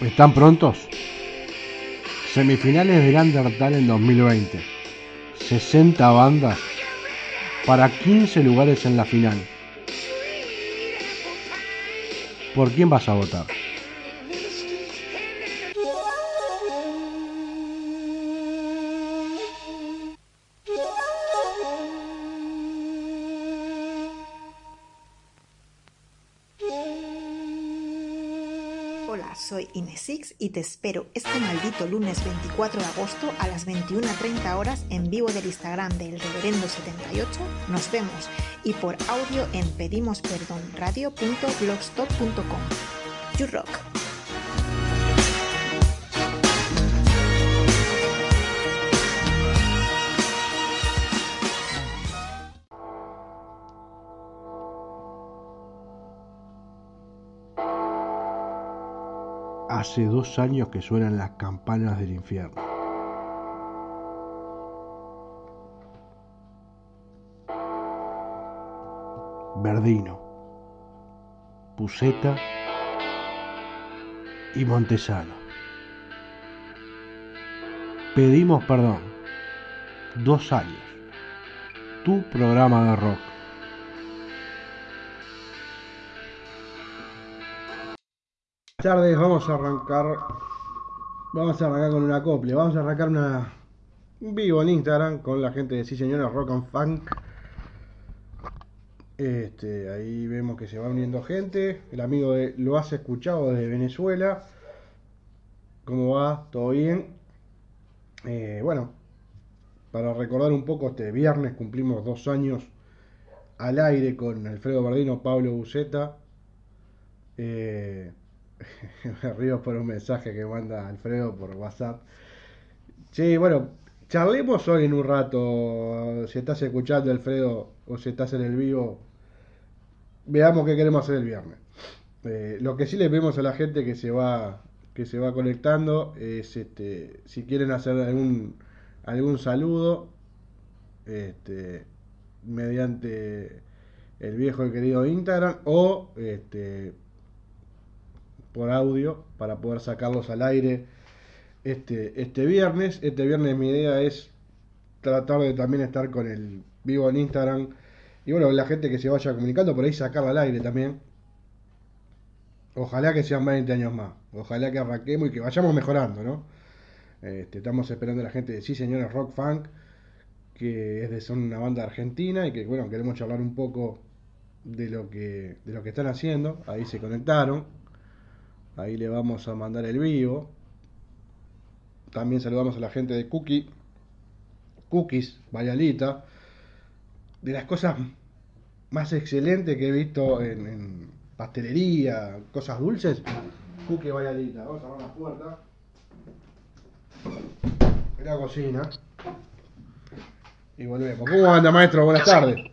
¿Están prontos? Semifinales del Undertale en 2020. 60 bandas para 15 lugares en la final. ¿Por quién vas a votar? Y te espero este maldito lunes 24 de agosto a las 21.30 horas en vivo del Instagram del Reverendo78. Nos vemos y por audio en pedimosperdonradio.blogspot.com. You rock. Hace dos años que suenan las campanas del infierno. Verdino, Puseta y Montesano. Pedimos perdón. Dos años. Tu programa de rock. Tardes, vamos a arrancar. Vamos a arrancar con una acople. Vamos a arrancar una un vivo en Instagram con la gente de Sí Señora Rock and Funk. Este, ahí vemos que se va uniendo gente. El amigo de lo has escuchado desde Venezuela. ¿Cómo va? ¿Todo bien? Eh, bueno, para recordar un poco, este viernes cumplimos dos años al aire con Alfredo Bardino, Pablo Buceta. Eh, me río por un mensaje que manda Alfredo por WhatsApp. Sí, bueno, charlemos hoy en un rato. Si estás escuchando, Alfredo, o si estás en el vivo, veamos qué queremos hacer el viernes. Eh, lo que sí le pedimos a la gente que se va que se va conectando es este si quieren hacer algún algún saludo este mediante el viejo y querido Instagram o este por audio para poder sacarlos al aire este, este viernes. Este viernes mi idea es tratar de también estar con el vivo en Instagram. Y bueno, la gente que se vaya comunicando por ahí sacarla al aire también. Ojalá que sean 20 años más. Ojalá que arranquemos y que vayamos mejorando, ¿no? Este, estamos esperando a la gente de Sí Señores Rock Funk, que es de, son una banda argentina y que bueno, queremos charlar un poco de lo que, de lo que están haciendo. Ahí se conectaron. Ahí le vamos a mandar el vivo. También saludamos a la gente de Cookie. Cookies, Bayalita. De las cosas más excelentes que he visto en, en pastelería, cosas dulces. Cookie Bayalita. Vamos a cerrar la puerta. En la cocina. Y volvemos. ¿Cómo anda, maestro? Buenas tardes. 10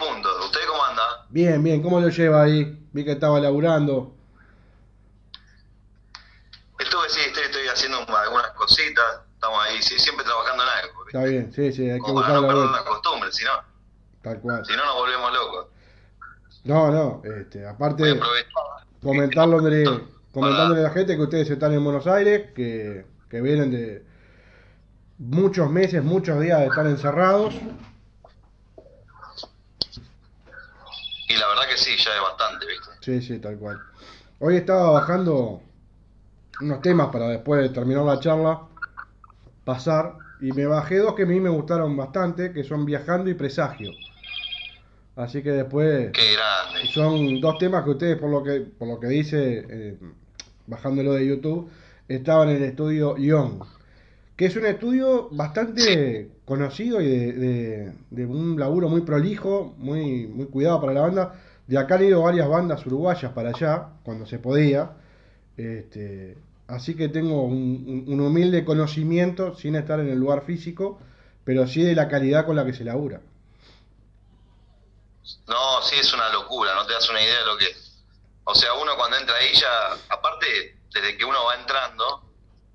puntos. ¿Usted cómo anda? Bien, bien. ¿Cómo lo lleva ahí? Vi que estaba laburando. Estuve, sí, estoy, estoy haciendo algunas cositas. Estamos ahí, sí, siempre trabajando en algo. ¿viste? Está bien, sí, sí, hay que Como para buscar no la perder costumbre, si no, Tal cual. si no nos volvemos locos. No, no, este, aparte, Para- comentándole a la gente que ustedes están en Buenos Aires, que, que vienen de muchos meses, muchos días de estar encerrados. Y la verdad que sí, ya es bastante, ¿viste? Sí, sí, tal cual. Hoy estaba bajando unos temas para después de terminar la charla, pasar, y me bajé dos que a mí me gustaron bastante, que son Viajando y Presagio. Así que después... Qué grande. Son dos temas que ustedes, por lo que, por lo que dice, eh, bajándolo de YouTube, estaban en el estudio Young, que es un estudio bastante conocido y de, de- de un laburo muy prolijo, muy, muy cuidado para la banda. De acá han ido varias bandas uruguayas para allá, cuando se podía. Este, así que tengo un, un- humilde conocimiento, sin estar en el lugar físico, pero sí de la calidad con la que se labura. No, sí, es una locura, no te das una idea de lo que es. O sea, uno cuando entra ahí ya, aparte, desde que uno va entrando,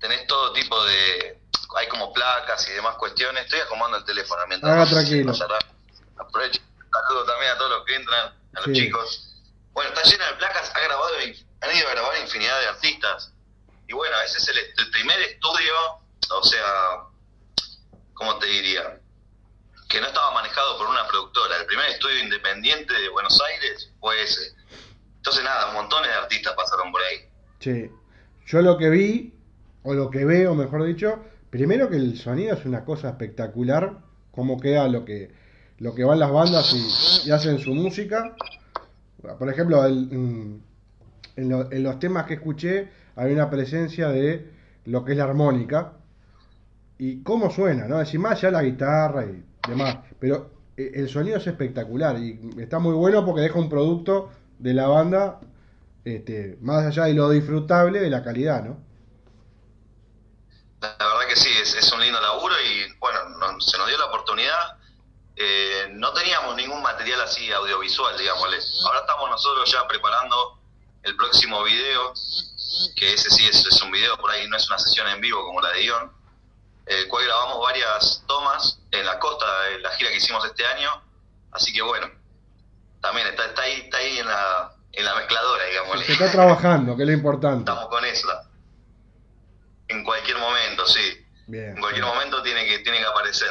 tenés todo tipo de... Hay como placas y demás cuestiones. Estoy acomodando el teléfono mientras... No- tranquilo. Aprovecho. Saludo también a todos los que entran, a los Sí. chicos. Bueno, está llena de placas, ha grabado han ido a grabar infinidad de artistas. Y bueno, ese es el, el primer estudio, o sea, ¿cómo te diría? Que no estaba manejado por una productora. El primer estudio independiente de Buenos Aires fue ese. Entonces nada, montones de artistas pasaron por ahí. Sí. Yo lo que vi, o lo que veo, mejor dicho, primero que el sonido es una cosa espectacular, cómo queda lo que, lo que van las bandas y, hacen su música. Por ejemplo, el, mm, en, lo- en los temas que escuché hay una presencia de lo que es la armónica y cómo suena, ¿no? Más ya la guitarra y demás, pero eh, el sonido es espectacular y está muy bueno porque deja un producto de la banda este, más allá de lo disfrutable de la calidad, ¿no? Que sí, es, es un lindo laburo y bueno, no- se nos dio la oportunidad. Eh, no teníamos ningún material así audiovisual, digámosle. Ahora estamos nosotros ya preparando el próximo video, que ese sí es, es un video por ahí, no es una sesión en vivo como la de Ion, el cual grabamos varias tomas en la costa de la gira que hicimos este año. Así que bueno, también está, está ahí, está ahí en la, en la mezcladora, digámosle. Se está trabajando, que es lo importante. Estamos con eso. En cualquier momento, sí. Bien. En cualquier momento tiene que, tiene que aparecer.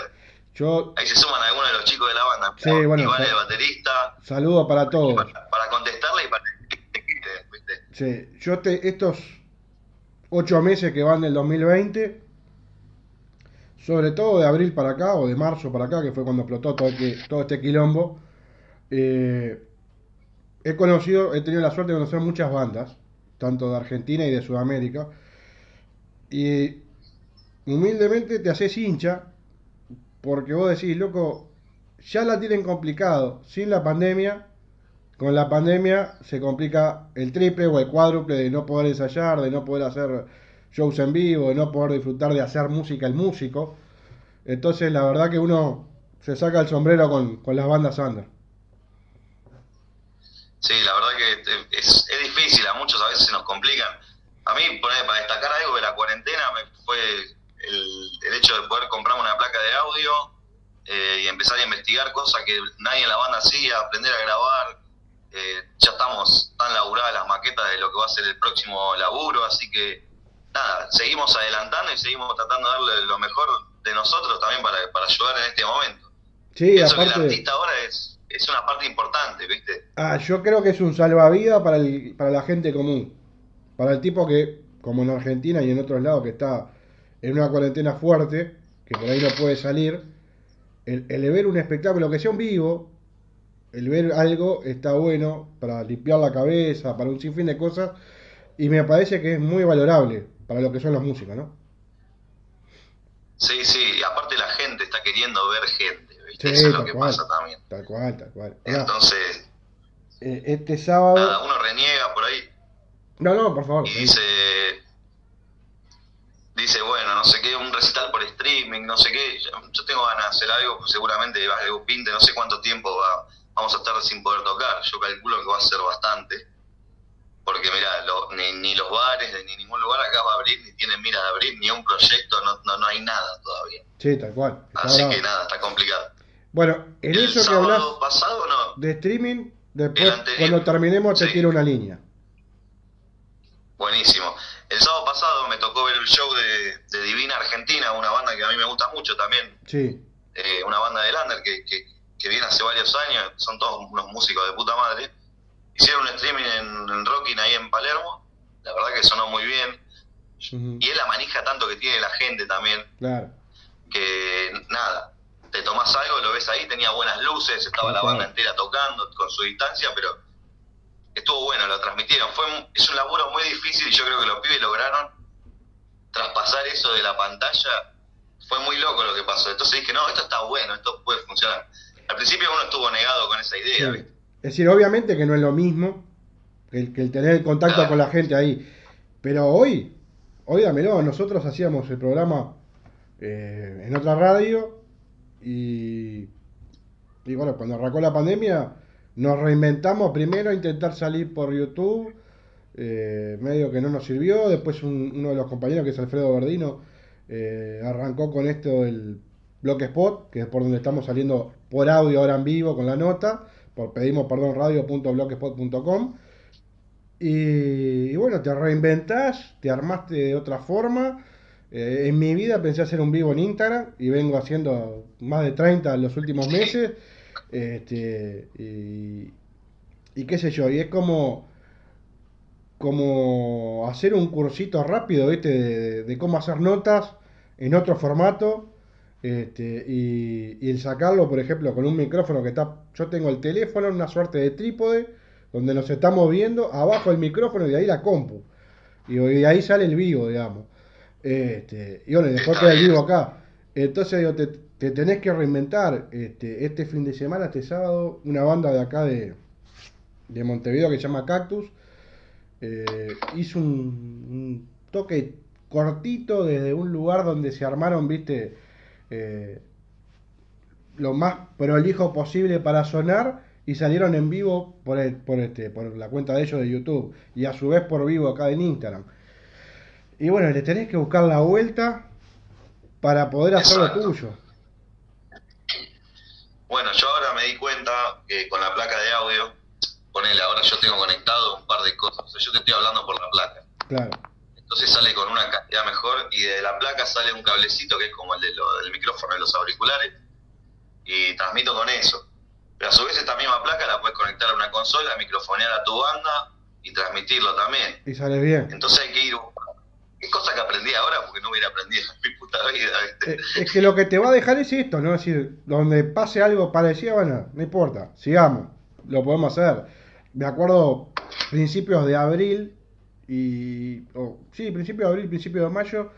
Yo Ahí se suman algunos de los chicos de la banda. Sí, bueno, Iván, sí. el baterista, saludo para todos. para, para contestarle y para. Sí, yo te, estos ocho meses que van del 2020, sobre todo de abril para acá o de marzo para acá, que fue cuando explotó todo, este- todo este quilombo, eh, he conocido, he tenido la suerte de conocer muchas bandas, tanto de Argentina y de Sudamérica, y humildemente te haces hincha, porque vos decís, loco, ya la tienen complicado sin la pandemia, con la pandemia se complica el triple o el cuádruple de no poder ensayar, de no poder hacer shows en vivo, de no poder disfrutar de hacer música el músico. Entonces la verdad que uno se saca el sombrero con, con las bandas under. Sí, la verdad que es, es difícil, a muchos a veces se nos complican. A mí, para destacar algo de la cuarentena, me fue el, el hecho de poder comprarme una placa de audio eh, y empezar a investigar cosas que nadie en la banda hacía, aprender a grabar. Eh, ya estamos tan laburadas las maquetas de lo que va a ser el próximo laburo, así que nada, seguimos adelantando y seguimos tratando de darle lo mejor de nosotros también para, para ayudar en este momento. Sí, Pienso que el aparte, artista ahora es, es una parte importante, ¿viste? ah, yo creo que es un salvavidas para, el, para la gente común. Para el tipo que, como en Argentina y en otros lados, que está en una cuarentena fuerte, que por ahí no puede salir, el, el ver un espectáculo que sea un vivo, el ver algo está bueno para limpiar la cabeza, para un sinfín de cosas, y me parece que es muy valorable para lo que son los músicos, ¿no? Sí, sí, y aparte la gente está queriendo ver gente, ¿viste? Sí, Eso es lo que cual. pasa también. Tal cual, tal cual. Entonces, eh, este sábado... nada, uno reniega por ahí No, no, por favor. y dice, dice, bueno, no sé qué, un recital por streaming, no sé qué. Yo, yo tengo ganas de hacer algo, pues seguramente algo pinte, no sé cuánto tiempo va, vamos a estar sin poder tocar. Yo calculo que va a ser bastante. Porque mira, lo- ni, ni los bares, ni ningún lugar acá va a abrir, ni tienen miras de abrir, ni un proyecto, no, no, no hay nada todavía. Sí, tal cual. Así bravo. que nada, está complicado. Bueno, en El eso que hablas pasado no, de streaming, después cuando terminemos te Sí. tiro una línea. Buenísimo. El sábado pasado me tocó ver el show de, de Divina Argentina, una banda que a mí me gusta mucho también, Sí, eh, una banda de Lander que, que, que viene hace varios años, son todos unos músicos de puta madre. Hicieron un streaming en, en Rocking ahí en Palermo, la verdad que sonó muy bien. Y es la manija tanto que tiene la gente también, claro. que nada, te tomás algo, lo ves ahí, tenía buenas luces, estaba la banda entera tocando con su distancia, pero estuvo bueno, lo transmitieron. Fue un- es un laburo muy difícil y yo creo que los pibes lograron traspasar eso de la pantalla. Fue muy loco lo que pasó. Entonces dije, no, esto está bueno, esto puede funcionar. Al principio uno estuvo negado con esa idea. Es decir, obviamente que no es lo mismo que el, que el tener el contacto Claro. con la gente ahí. Pero hoy, hoy dámelo, nosotros hacíamos el programa eh, en otra radio y, y bueno, cuando arrancó la pandemia nos reinventamos primero a intentar salir por YouTube, eh, medio que no nos sirvió, después un- uno de los compañeros que es Alfredo Verdino eh, arrancó con esto del Block Spot, que es por donde estamos saliendo por audio ahora en vivo con la nota, por pedimos perdón radio.blogspot.com Y, y bueno, te reinventás, te armaste de otra forma. Eh, en mi vida pensé hacer un vivo en Instagram y vengo haciendo más de 30 en los últimos meses. Este, y, y qué sé yo, y es como como hacer un cursito rápido, ¿viste? De, de cómo hacer notas en otro formato. Este, y, y el sacarlo, por ejemplo, con un micrófono que está. Yo tengo el teléfono, una suerte de trípode, donde nos estamos viendo, abajo el micrófono y de ahí la compu. Y, de ahí sale el vivo, digamos. Este, y bueno, y después queda el vivo acá. Entonces, digo, te, te tenés que reinventar. Este, este fin de semana, este sábado, una banda de acá de, de Montevideo que se llama Cactus eh, hizo un, un toque cortito desde un lugar donde se armaron, viste, eh, lo más prolijo posible para sonar y salieron en vivo por, el- por, este, por la cuenta de ellos de YouTube y a su vez por vivo acá en Instagram. Y bueno, le tenés que buscar la vuelta para poder hacer lo tuyo. Bueno, yo ahora me di cuenta que con la placa de audio, ponele, ahora yo tengo conectado un par de cosas. O sea, yo te estoy hablando por la placa. Claro, Entonces sale con una calidad mejor y de la placa sale un cablecito que es como el de lo- del micrófono de los auriculares y transmito con eso. Pero a su vez esta misma placa la puedes conectar a una consola, microfonear a tu banda y transmitirlo también. y sale bien. Entonces hay que ir. Es cosa que aprendí ahora porque no hubiera aprendido en mi puta vida, ¿viste? Eh, Es que lo que te va a dejar es esto, ¿no? Es decir, donde pase algo parecido, bueno, no importa, sigamos, lo podemos hacer. Me acuerdo principios de abril y. o, sí, principios de abril, principios de mayo,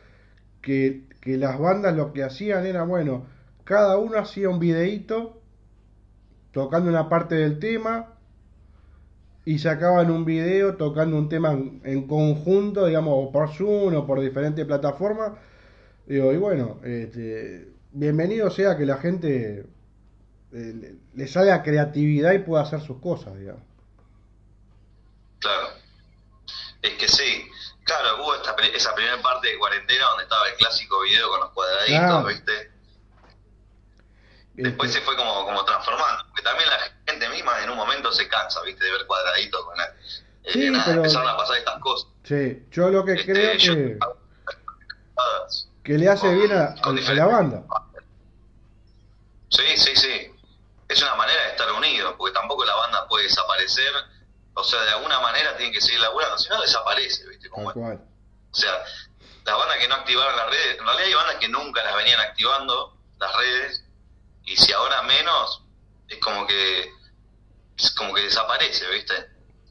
que, que las bandas lo que hacían era, bueno, cada uno hacía un videíto tocando una parte del tema y sacaban un video tocando un tema en, conjunto, digamos, por Zoom o por diferentes plataformas. Digo, y bueno, este, bienvenido sea que la gente eh, le, le salga creatividad y pueda hacer sus cosas, digamos. Claro. Es que sí. Claro, hubo esta, esa primera parte de cuarentena donde estaba el clásico video con los cuadraditos, Claro. ¿viste? Después Este, se fue como, como transformando. Porque también la gente misma en un momento se cansa, ¿viste? De ver cuadraditos con la, eh, Sí, nada, pero- empezaron a pasar estas cosas. sí, yo lo que Este, creo yo- que, que le hace bien a la banda. Sí, sí, sí. Es una manera de estar unidos, porque tampoco la banda puede desaparecer. O sea, de alguna manera tienen que seguir laburando, si no desaparece, ¿viste? Como cual. O sea, las bandas que no activaron las redes, en realidad hay bandas que nunca las venían activando, las redes, y si ahora menos, es como que es como que desaparece, ¿viste?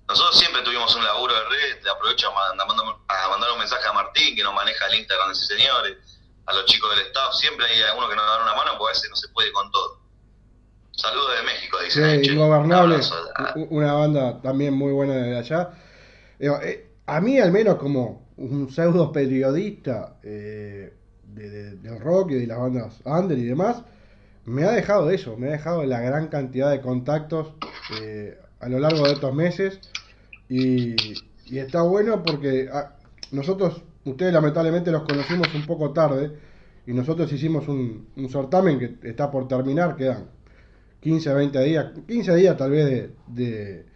Nosotros siempre tuvimos un laburo de red, le aprovecho a mandar, a mandar un mensaje a Martín, que nos maneja el Instagram de ese señores, a los chicos del staff, siempre hay alguno que nos da una mano, porque a veces no se puede con todo. Saludos de México, Sí, dicen. ahí, che. Ingobernable, Un abrazo. Ah, u- una banda también muy buena de allá. Eh, a mí, al menos como un pseudo periodista eh, de, de- del rock y de las bandas under y demás, me ha dejado eso, me ha dejado la gran cantidad de contactos eh, a lo largo de estos meses. Y, y está bueno porque ah, nosotros, ustedes lamentablemente los conocimos un poco tarde, y nosotros hicimos un, un certamen que está por terminar, quedan 15 a 20 días, 15 días tal vez de, de,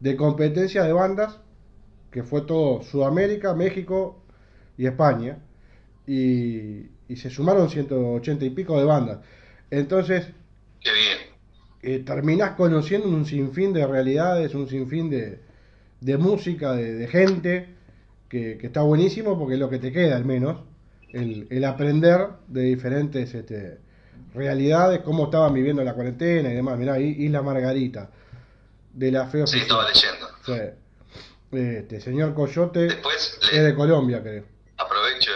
de competencia de bandas, que fue todo Sudamérica, México y España, y, y se sumaron 180 y pico de bandas. Entonces, Qué bien. eh, terminás conociendo un sinfín de realidades, un sinfín de, de música, de, de gente, que, que está buenísimo porque es lo que te queda al menos, el, el aprender de diferentes este, realidades, cómo estaban viviendo la cuarentena y demás. Mirá, Isla Margarita, de la feo Sí, estaba leyendo. Este, señor Coyote Después es de Colombia, creo. aprovecho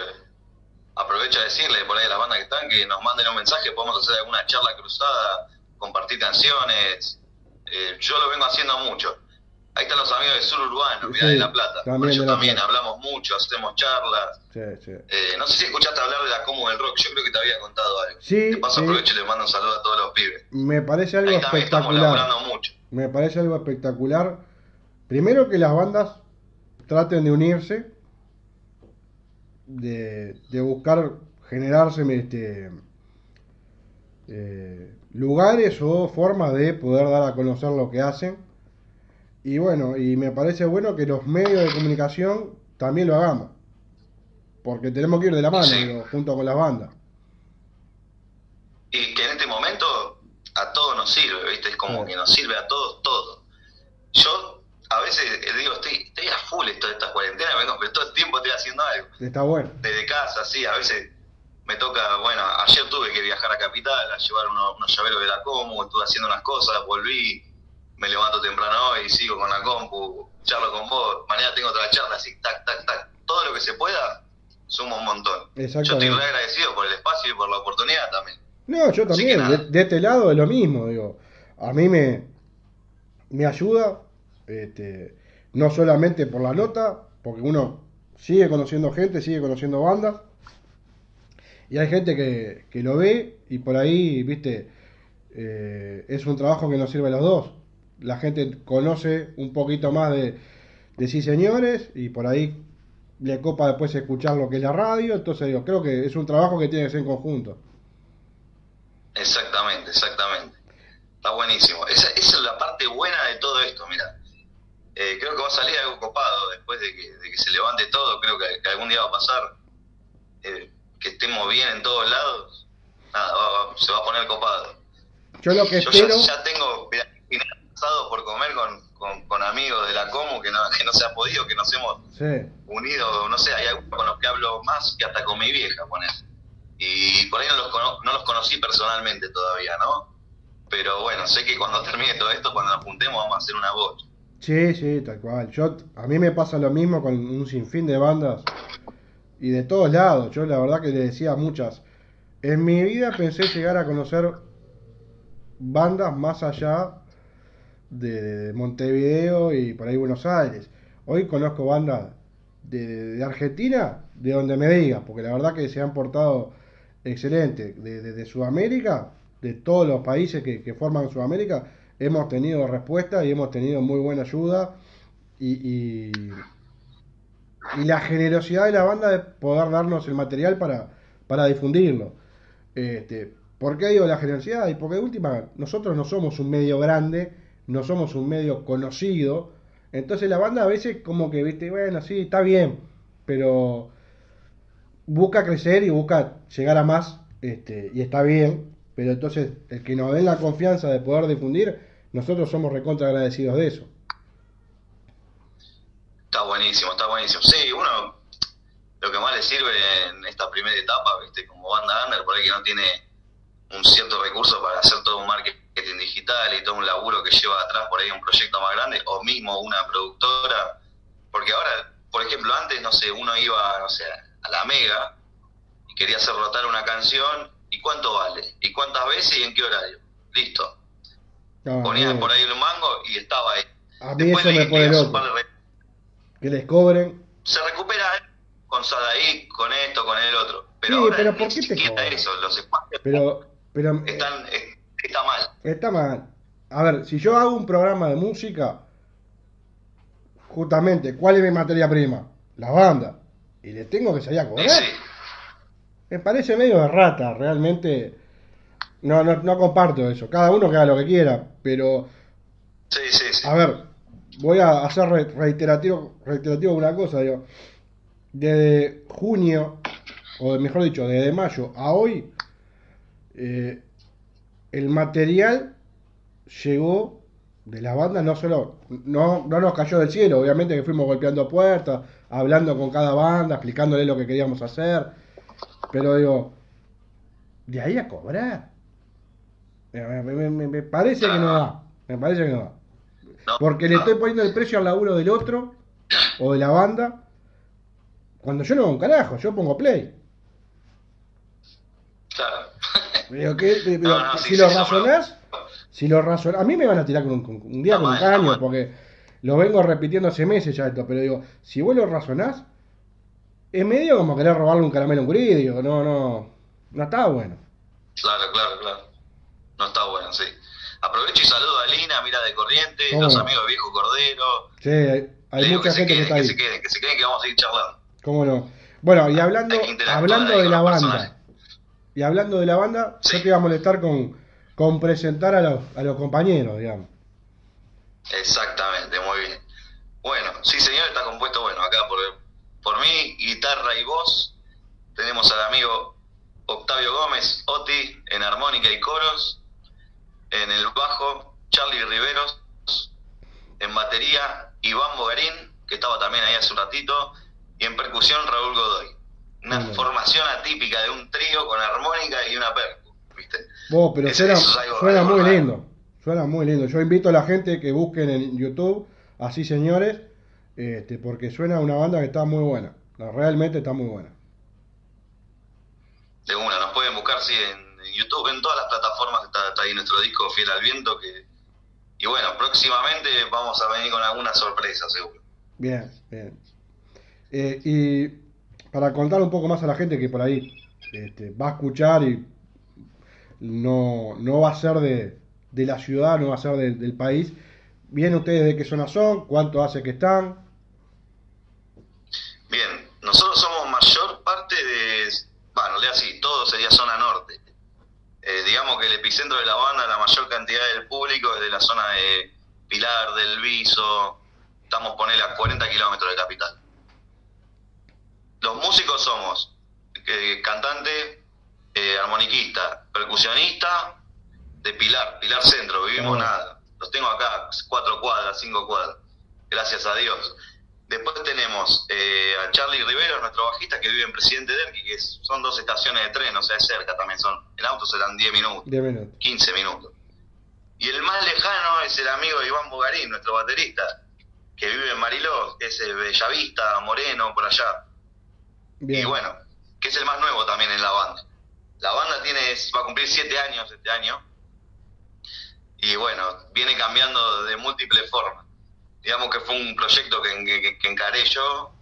aprovecho a decirle por ahí a las bandas que están que nos manden un mensaje, podemos hacer alguna charla cruzada, compartir canciones. Eh, yo lo vengo haciendo mucho. Ahí están los amigos de Sur Urbano, mirá, Sí, de La Plata. también ellos de La también Plata. hablamos mucho, hacemos charlas. Sí, sí. Eh, no sé si escuchaste hablar de la Como del Rock, yo creo que te había contado algo. Sí, de paso aprovecho y le mando un saludo a todos los pibes. Me parece algo Ahí también estamos espectacular. mucho. Me parece algo espectacular. Primero que las bandas traten de unirse, de, de buscar generarse este, eh, lugares o formas de poder dar a conocer lo que hacen. Y bueno, y me parece bueno que los medios de comunicación también lo hagamos. Porque tenemos que ir de la mano, Sí. digo, junto con las bandas. Y que en este momento a todos nos sirve, ¿viste? Es como que nos sirve a todos todo. Yo a veces eh, digo, estoy, estoy a full esto de esta cuarentena, vengo, pero todo el tiempo estoy haciendo algo. Está bueno. Desde casa, sí, a veces me toca, bueno, ayer tuve que viajar a Capital a llevar unos, unos llaveros de la compu, estuve haciendo unas cosas, volví, me levanto temprano hoy, sigo con la compu, charlo con vos, mañana tengo otra charla, así, tac, tac, tac. Todo lo que se pueda, suma un montón. Yo estoy re agradecido por el espacio y por la oportunidad también. No, yo también, de este lado es lo mismo, digo. A mí me, me ayuda, este, no solamente por la nota, porque uno sigue conociendo gente, sigue conociendo bandas, y hay gente que, que lo ve y por ahí, viste, eh, es un trabajo que nos sirve a los dos. La gente conoce un poquito más de, de sí señores y por ahí le copa después escuchar lo que es la radio, entonces digo, creo que es un trabajo que tiene que ser en conjunto. Exactamente, exactamente. Está buenísimo. Esa, esa es la parte buena de todo esto, mira. Eh, creo que va a salir algo copado después de que, de que se levante todo. Creo que, que algún día va a pasar eh, que estemos bien en todos lados. Nada, va- va- se va a poner copado. Yo lo que Yo espero... ya, ya tengo mirá, asado por comer con, con, con amigos de la Comu que no, que no se ha podido, que nos hemos Sí, unido, no sé, hay algunos con los que hablo más que hasta con mi vieja, poner. Y por ahí no los, cono- no los conocí personalmente todavía, ¿no? Pero bueno, sé que cuando termine todo esto, cuando nos juntemos, vamos a hacer una voz. sí, sí, tal cual. Yo, a mí me pasa lo mismo con un sinfín de bandas y de todos lados. Yo la verdad que le decía a muchas. En mi vida pensé llegar a conocer bandas más allá de, de Montevideo y por ahí Buenos Aires. Hoy conozco bandas de, de Argentina, de donde me digas, porque la verdad que se han portado excelente. De, de- de Sudamérica, de todos los países que, que forman Sudamérica, hemos tenido respuesta y hemos tenido muy buena ayuda. Y, y, y la generosidad de la banda de poder darnos el material para, para difundirlo. Este, ¿Por qué digo la generosidad? Y porque de última, nosotros no somos un medio grande, no somos un medio conocido. Entonces la banda a veces como que, viste, bueno, sí, está bien, pero busca crecer y busca llegar a más, este, y está bien, pero entonces el que nos den la confianza de poder difundir, nosotros somos recontra agradecidos de eso. Está buenísimo, está buenísimo. Sí, uno, lo que más le sirve en esta primera etapa, viste, como banda under, por ahí que no tiene un cierto recurso para hacer todo un marketing digital y todo un laburo que lleva atrás por ahí un proyecto más grande, o mismo una productora, porque ahora, por ejemplo, antes, no sé, uno iba, no sé, a la Mega y quería hacer rotar una canción, ¿y cuánto vale? ¿Y cuántas veces y en qué horario? Listo. Ponías no, por ahí un mango y estaba ahí. a mí Después eso me pone loco, de que les cobren. se recupera con Sadaí, con esto, con el otro. Pero Sí, ahora pero ni ¿por qué te cobran? eso, los espacios Pero, pero están, es- está mal. Está mal. A ver, si yo hago un programa de música, justamente, ¿cuál es mi materia prima? La banda. Y le tengo que salir a cobrar. sí, Me parece medio de rata, realmente. No, no, no comparto eso. Cada uno que haga lo que quiera. Pero, sí, sí, sí. a ver, voy a hacer re- reiterativo, reiterativo una cosa, digo. Desde junio, o mejor dicho, desde mayo a hoy, eh, el material llegó de la banda, no solo, no, no nos cayó del cielo, obviamente que fuimos golpeando puertas, hablando con cada banda, explicándole lo que queríamos hacer, pero digo, de ahí a cobrar. Me, me- parece que no da, me parece que no da. Porque le estoy poniendo el precio al laburo del otro o de la banda. Cuando yo no hago un carajo, yo pongo play. Claro. Pero No, no, si sí, lo sí, razonás, si lo razonás, a mí me van a tirar con un, con un día con un caño, porque lo vengo repitiendo hace meses ya esto, pero digo, si vos lo razonás, es medio como querer robarle un caramelo a un gurí, digo, no, no, no está bueno. Claro, claro, claro. No está bueno, sí. Aprovecho y saludo a Lina, Mira de Corrientes, ¿Cómo los amigos de Viejo Cordero. Sí, hay, mucha que se gente que queden, que se queden, que se queden que vamos a seguir charlando. ¿Cómo no? Bueno, y hablando, que hablando de la los banda, personajes. Y hablando de la banda, Sí. yo te iba a molestar con, con presentar a los, a los compañeros, digamos. Exactamente, muy Bueno, sí señor, está compuesto, bueno, acá por, por mí, guitarra y voz. Tenemos al amigo Octavio Gómez, Oti, en armónica y coros. En el bajo, Charlie Riveros. En batería, Iván Bogarín, que estaba también ahí hace un ratito. Y en percusión, Raúl Godoy. Una formación atípica de un trío con armónica y una percu, ¿viste? Vos, pero suena, muy lindo. Suena muy lindo. Yo invito a la gente que busquen en YouTube así señores, este, porque suena una banda que está muy buena, realmente está muy buena. De una, nos pueden buscar sí, en, YouTube, en todas las plataformas está, está, ahí nuestro disco Fiel al Viento, que, y bueno, próximamente vamos a venir con alguna sorpresa seguro. Bien, bien. Eh, y para contar un poco más a la gente que por ahí este, va a escuchar y no, no va a ser de, de la ciudad, no va a ser del país, ¿Bien ustedes de qué zona son? ¿Cuánto hace que están? Bien, nosotros somos mayor parte de, bueno, le así, todo sería zona norte. Eh, digamos que el epicentro de la banda, la mayor cantidad del público es de la zona de Pilar, del Viso, estamos ponele a 40 kilómetros de capital. Los músicos somos eh, cantante, eh, armoniquista, percusionista de Pilar, Pilar Centro, vivimos nada los tengo acá, cuatro cuadras, cinco cuadras, gracias a Dios. Después tenemos eh, a Charlie Rivero, nuestro bajista, que vive en Presidente Derqui, que son dos estaciones de tren, o sea, es cerca también, son, en auto serán 10 minutos, 10 minutos, 15 minutos. Y el más lejano es el amigo Iván Bugarín, nuestro baterista, que vive en Mariló, es Bellavista, Moreno, por allá. Y bueno, que es el más nuevo también en la banda. La banda tiene, va a cumplir 7 años este año, y bueno, viene cambiando de múltiples formas. Digamos que fue un proyecto que, que, encaré yo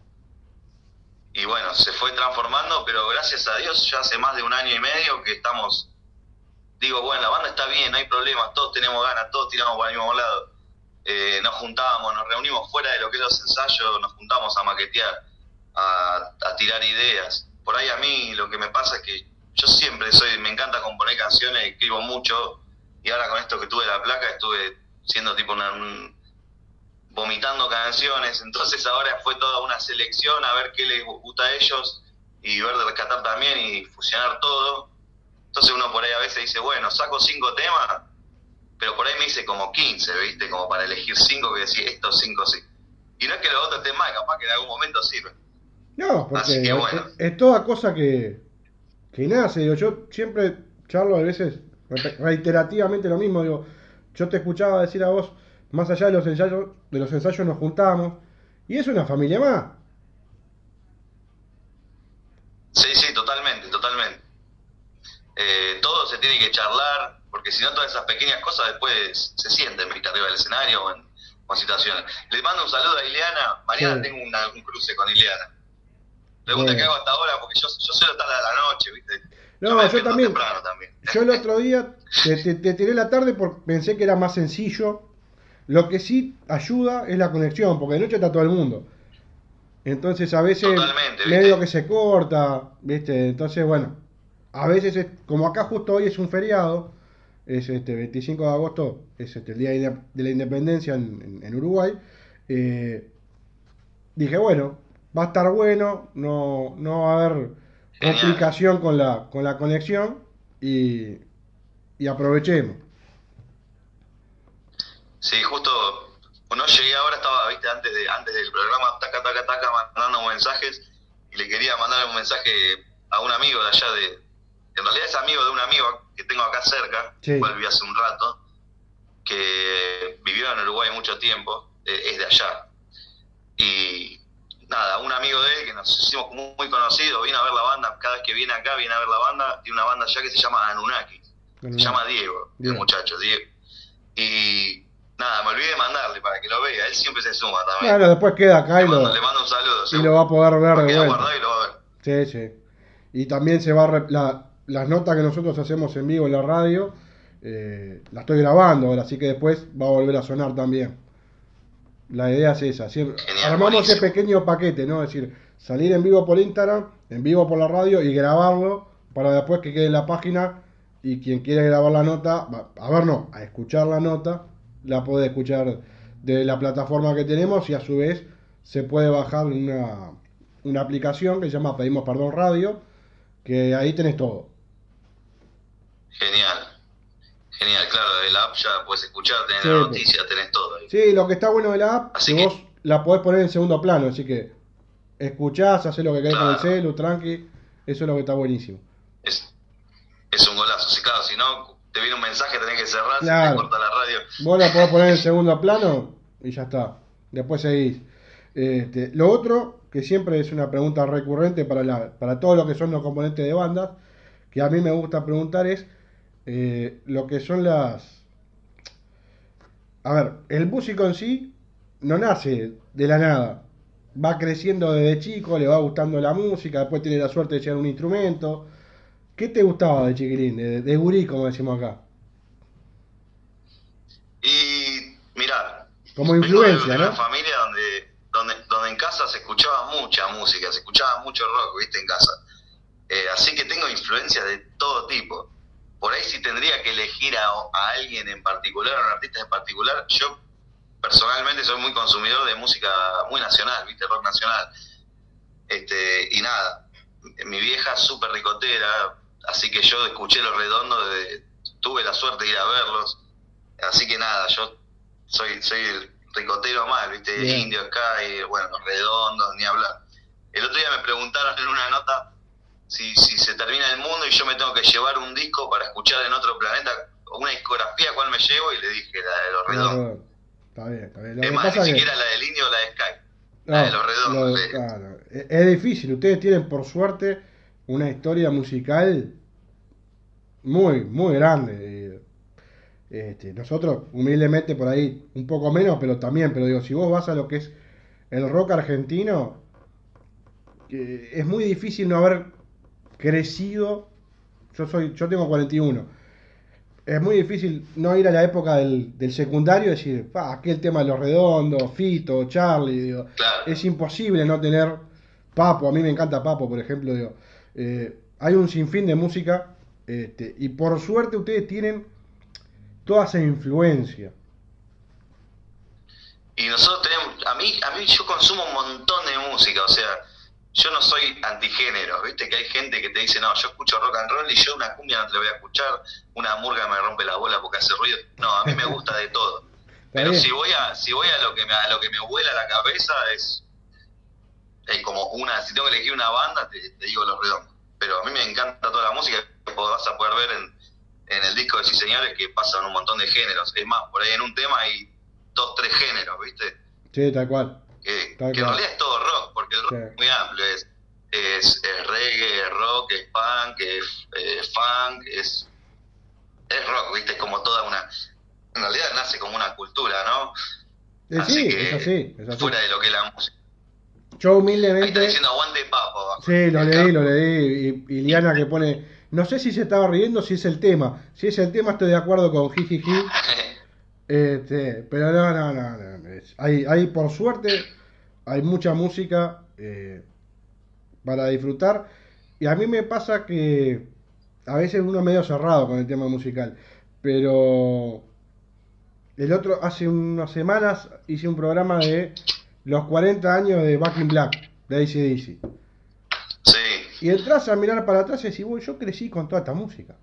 y bueno, se fue transformando, pero gracias a Dios ya hace más de un año y medio que estamos, digo, bueno, la banda está bien, no hay problema, todos tenemos ganas, todos tiramos para el mismo lado. Eh, nos juntábamos, nos reunimos fuera de lo que es los ensayos, nos juntamos a maquetear, a, tirar ideas. Por ahí a mí lo que me pasa es que yo siempre soy, me encanta componer canciones, escribo mucho, y ahora con esto que tuve la placa estuve siendo tipo una, vomitando canciones, entonces ahora fue toda una selección a ver qué les gusta a ellos y ver de rescatar también y fusionar todo. Entonces uno por ahí a veces dice, bueno, saco cinco temas, pero por ahí me dice como 15, ¿viste? Como para elegir cinco que decir, estos cinco sí. Y no es que los otros estén mal, capaz que en algún momento sirven. No, porque es, toda cosa que, que nace. Digo, yo siempre charlo a veces reiterativamente lo mismo, digo, yo te escuchaba decir a vos, más allá de los ensayos, de los ensayos nos juntamos, y es una familia más. Sí, sí, totalmente, totalmente. Eh, todo se tiene que charlar, porque si no todas esas pequeñas cosas después se sienten arriba del escenario o en, situaciones. Le mando un saludo a Ileana. Mañana tengo un cruce con Ileana. Pregunta que hago hasta ahora, porque yo, yo suelo estar a la noche, ¿viste? No, yo, también, Yo el otro día te, tiré la tarde porque pensé que era más sencillo. Lo que sí ayuda es la conexión, porque de noche está todo el mundo. Entonces a veces medio que se corta, ¿viste? Entonces, bueno, a veces, es, como acá justo hoy es un feriado, es este 25 de agosto, es este, el día de la independencia en, Uruguay, eh, dije, bueno, va a estar bueno, no, no va a haber complicación con la, con la conexión y, y aprovechemos. Sí, justo no llegué ahora, estaba, viste, antes de antes del programa, taca, taca, taca, mandando mensajes y le quería mandar un mensaje a un amigo de allá de, en realidad es amigo de un amigo que tengo acá cerca, sí. cual vi hace un rato, que vivió en Uruguay mucho tiempo, eh, es de allá. Y nada, un amigo de él que nos hicimos muy, conocidos, vino a ver la banda, cada vez que viene acá viene a ver la banda, tiene una banda allá que se llama Anunnaki, se llama Diego, el muchacho, Diego. Y nada, me olvidé de mandarle para que lo vea, él siempre se suma también. Claro, después queda acá y, lo, le mando un saludo. Y lo va a poder ver de vuelta. Y lo va a ver. Sí, sí. Y también se va a la, las notas que nosotros hacemos en vivo en la radio, eh, la estoy grabando ahora, así que después va a volver a sonar también. La idea es esa. armamos ese pequeño paquete, ¿no? Es decir, salir en vivo por Instagram, en vivo por la radio y grabarlo para después que quede en la página y quien quiere grabar la nota, a ver, no, a escuchar la nota, la puede escuchar de la plataforma que tenemos y a su vez se puede bajar una, una aplicación que se llama Pedimos Perdón Radio, que ahí tenés todo. Genial. Genial, claro, de la app ya puedes escuchar, tenés la noticia, tenés todo. ahí. Sí, lo que está bueno de la app, Así que que- vos la podés poner en segundo plano, así que escuchás, haces lo que querés con el celu, tranqui, eso es lo que está buenísimo. Es, es un golazo. Sí, claro, si no te viene un mensaje, tenés que cerrar, Claro. te corta la radio. Vos la podés poner en segundo plano y ya está. Después seguís. Este, lo otro, que siempre es una pregunta recurrente para, la, para todos los que son los componentes de bandas, que a mí me gusta preguntar es eh, lo que son las... A ver, el músico en sí no nace de la nada. Va creciendo desde chico, le va gustando la música, después tiene la suerte de llegar un instrumento. ¿Qué te gustaba de chiquilín, de, de gurí, como decimos acá? Y mirá, Como influencia, de ¿no? una familia donde, donde, donde en casa se escuchaba mucha música, se escuchaba mucho rock, viste, en casa. Eh, así que tengo influencias de todo tipo. Por ahí si tendría que elegir a, a alguien en particular, a un artista en particular, yo personalmente soy muy consumidor de música muy nacional, viste, rock nacional. Este, y nada, mi vieja es súper ricotera, así que yo escuché Los Redondos, de- tuve la suerte de ir a verlos, así que nada, yo soy, soy el ricotero mal, viste, Bien. indio acá, y bueno, Los Redondos, ni hablar. El otro día me preguntaron en una nota si, si se termina el mundo y yo me tengo que llevar un disco para escuchar en otro planeta, una discografía, ¿cuál me llevo? Y le dije la de Los Redondos. Está bien, está bien. Lo Es más, pasa ni que- siquiera la del indio o la de Sky. no, la de Los Redondos, lo- claro, es, difícil. Ustedes tienen, por suerte, una historia musical muy, muy grande. Este, nosotros, humildemente, por ahí, un poco menos, pero también. Pero digo, si vos vas a lo que es el rock argentino, es muy difícil no haber crecido. Yo soy, yo tengo 41. Es muy difícil no ir a la época del, del secundario y decir, ah, aquel tema de los redondos, Fito, Charlie, digo, Claro. es imposible no tener Papo, a mí me encanta Papo, por ejemplo, digo, eh, hay un sinfín de música este, y por suerte ustedes tienen toda esa influencia. Y nosotros tenemos, a mí, a mí yo consumo un montón de música, o sea, yo no soy antigénero, viste que hay gente que te dice, no, yo escucho rock and roll y yo una cumbia no te la voy a escuchar, una murga me rompe la bola porque hace ruido. No, a mí me gusta de todo. Pero bien. si voy a, si voy a lo que me, a lo que me vuela la cabeza es, es como una, si tengo que elegir una banda, te, te digo los redondos. Pero a mí me encanta toda la música, que vas a poder ver en, en el disco de Sí Señores que pasan un montón de géneros. Es más, por ahí en un tema hay dos, tres géneros, ¿viste? Sí, tal cual. Que, que en realidad es todo rock, porque el rock Sí. es muy amplio, es, es, es reggae, es rock, es punk, es funk, es, es rock, ¿viste? Es como toda una... En realidad nace como una cultura, ¿no? Eh, Así sí, que, es así, es así. Fuera de lo que es la música. Yo Ahí está humildemente... diciendo aguante papo. Sí, lo leí, campo. lo leí. Y, y Liana que pone, no sé si se estaba riendo, si es el tema. Si es el tema estoy de acuerdo con Jijiji. Este, pero no, no, no, no. hay, hay, por suerte, hay mucha música eh, para disfrutar. Y a mí me pasa que a veces uno es medio cerrado con el tema musical. Pero el otro, hace unas semanas hice un programa de los 40 años de Back in Black, de ACDC. Sí, Y entras a mirar para atrás y decís, "Bueno, yo crecí con toda esta música.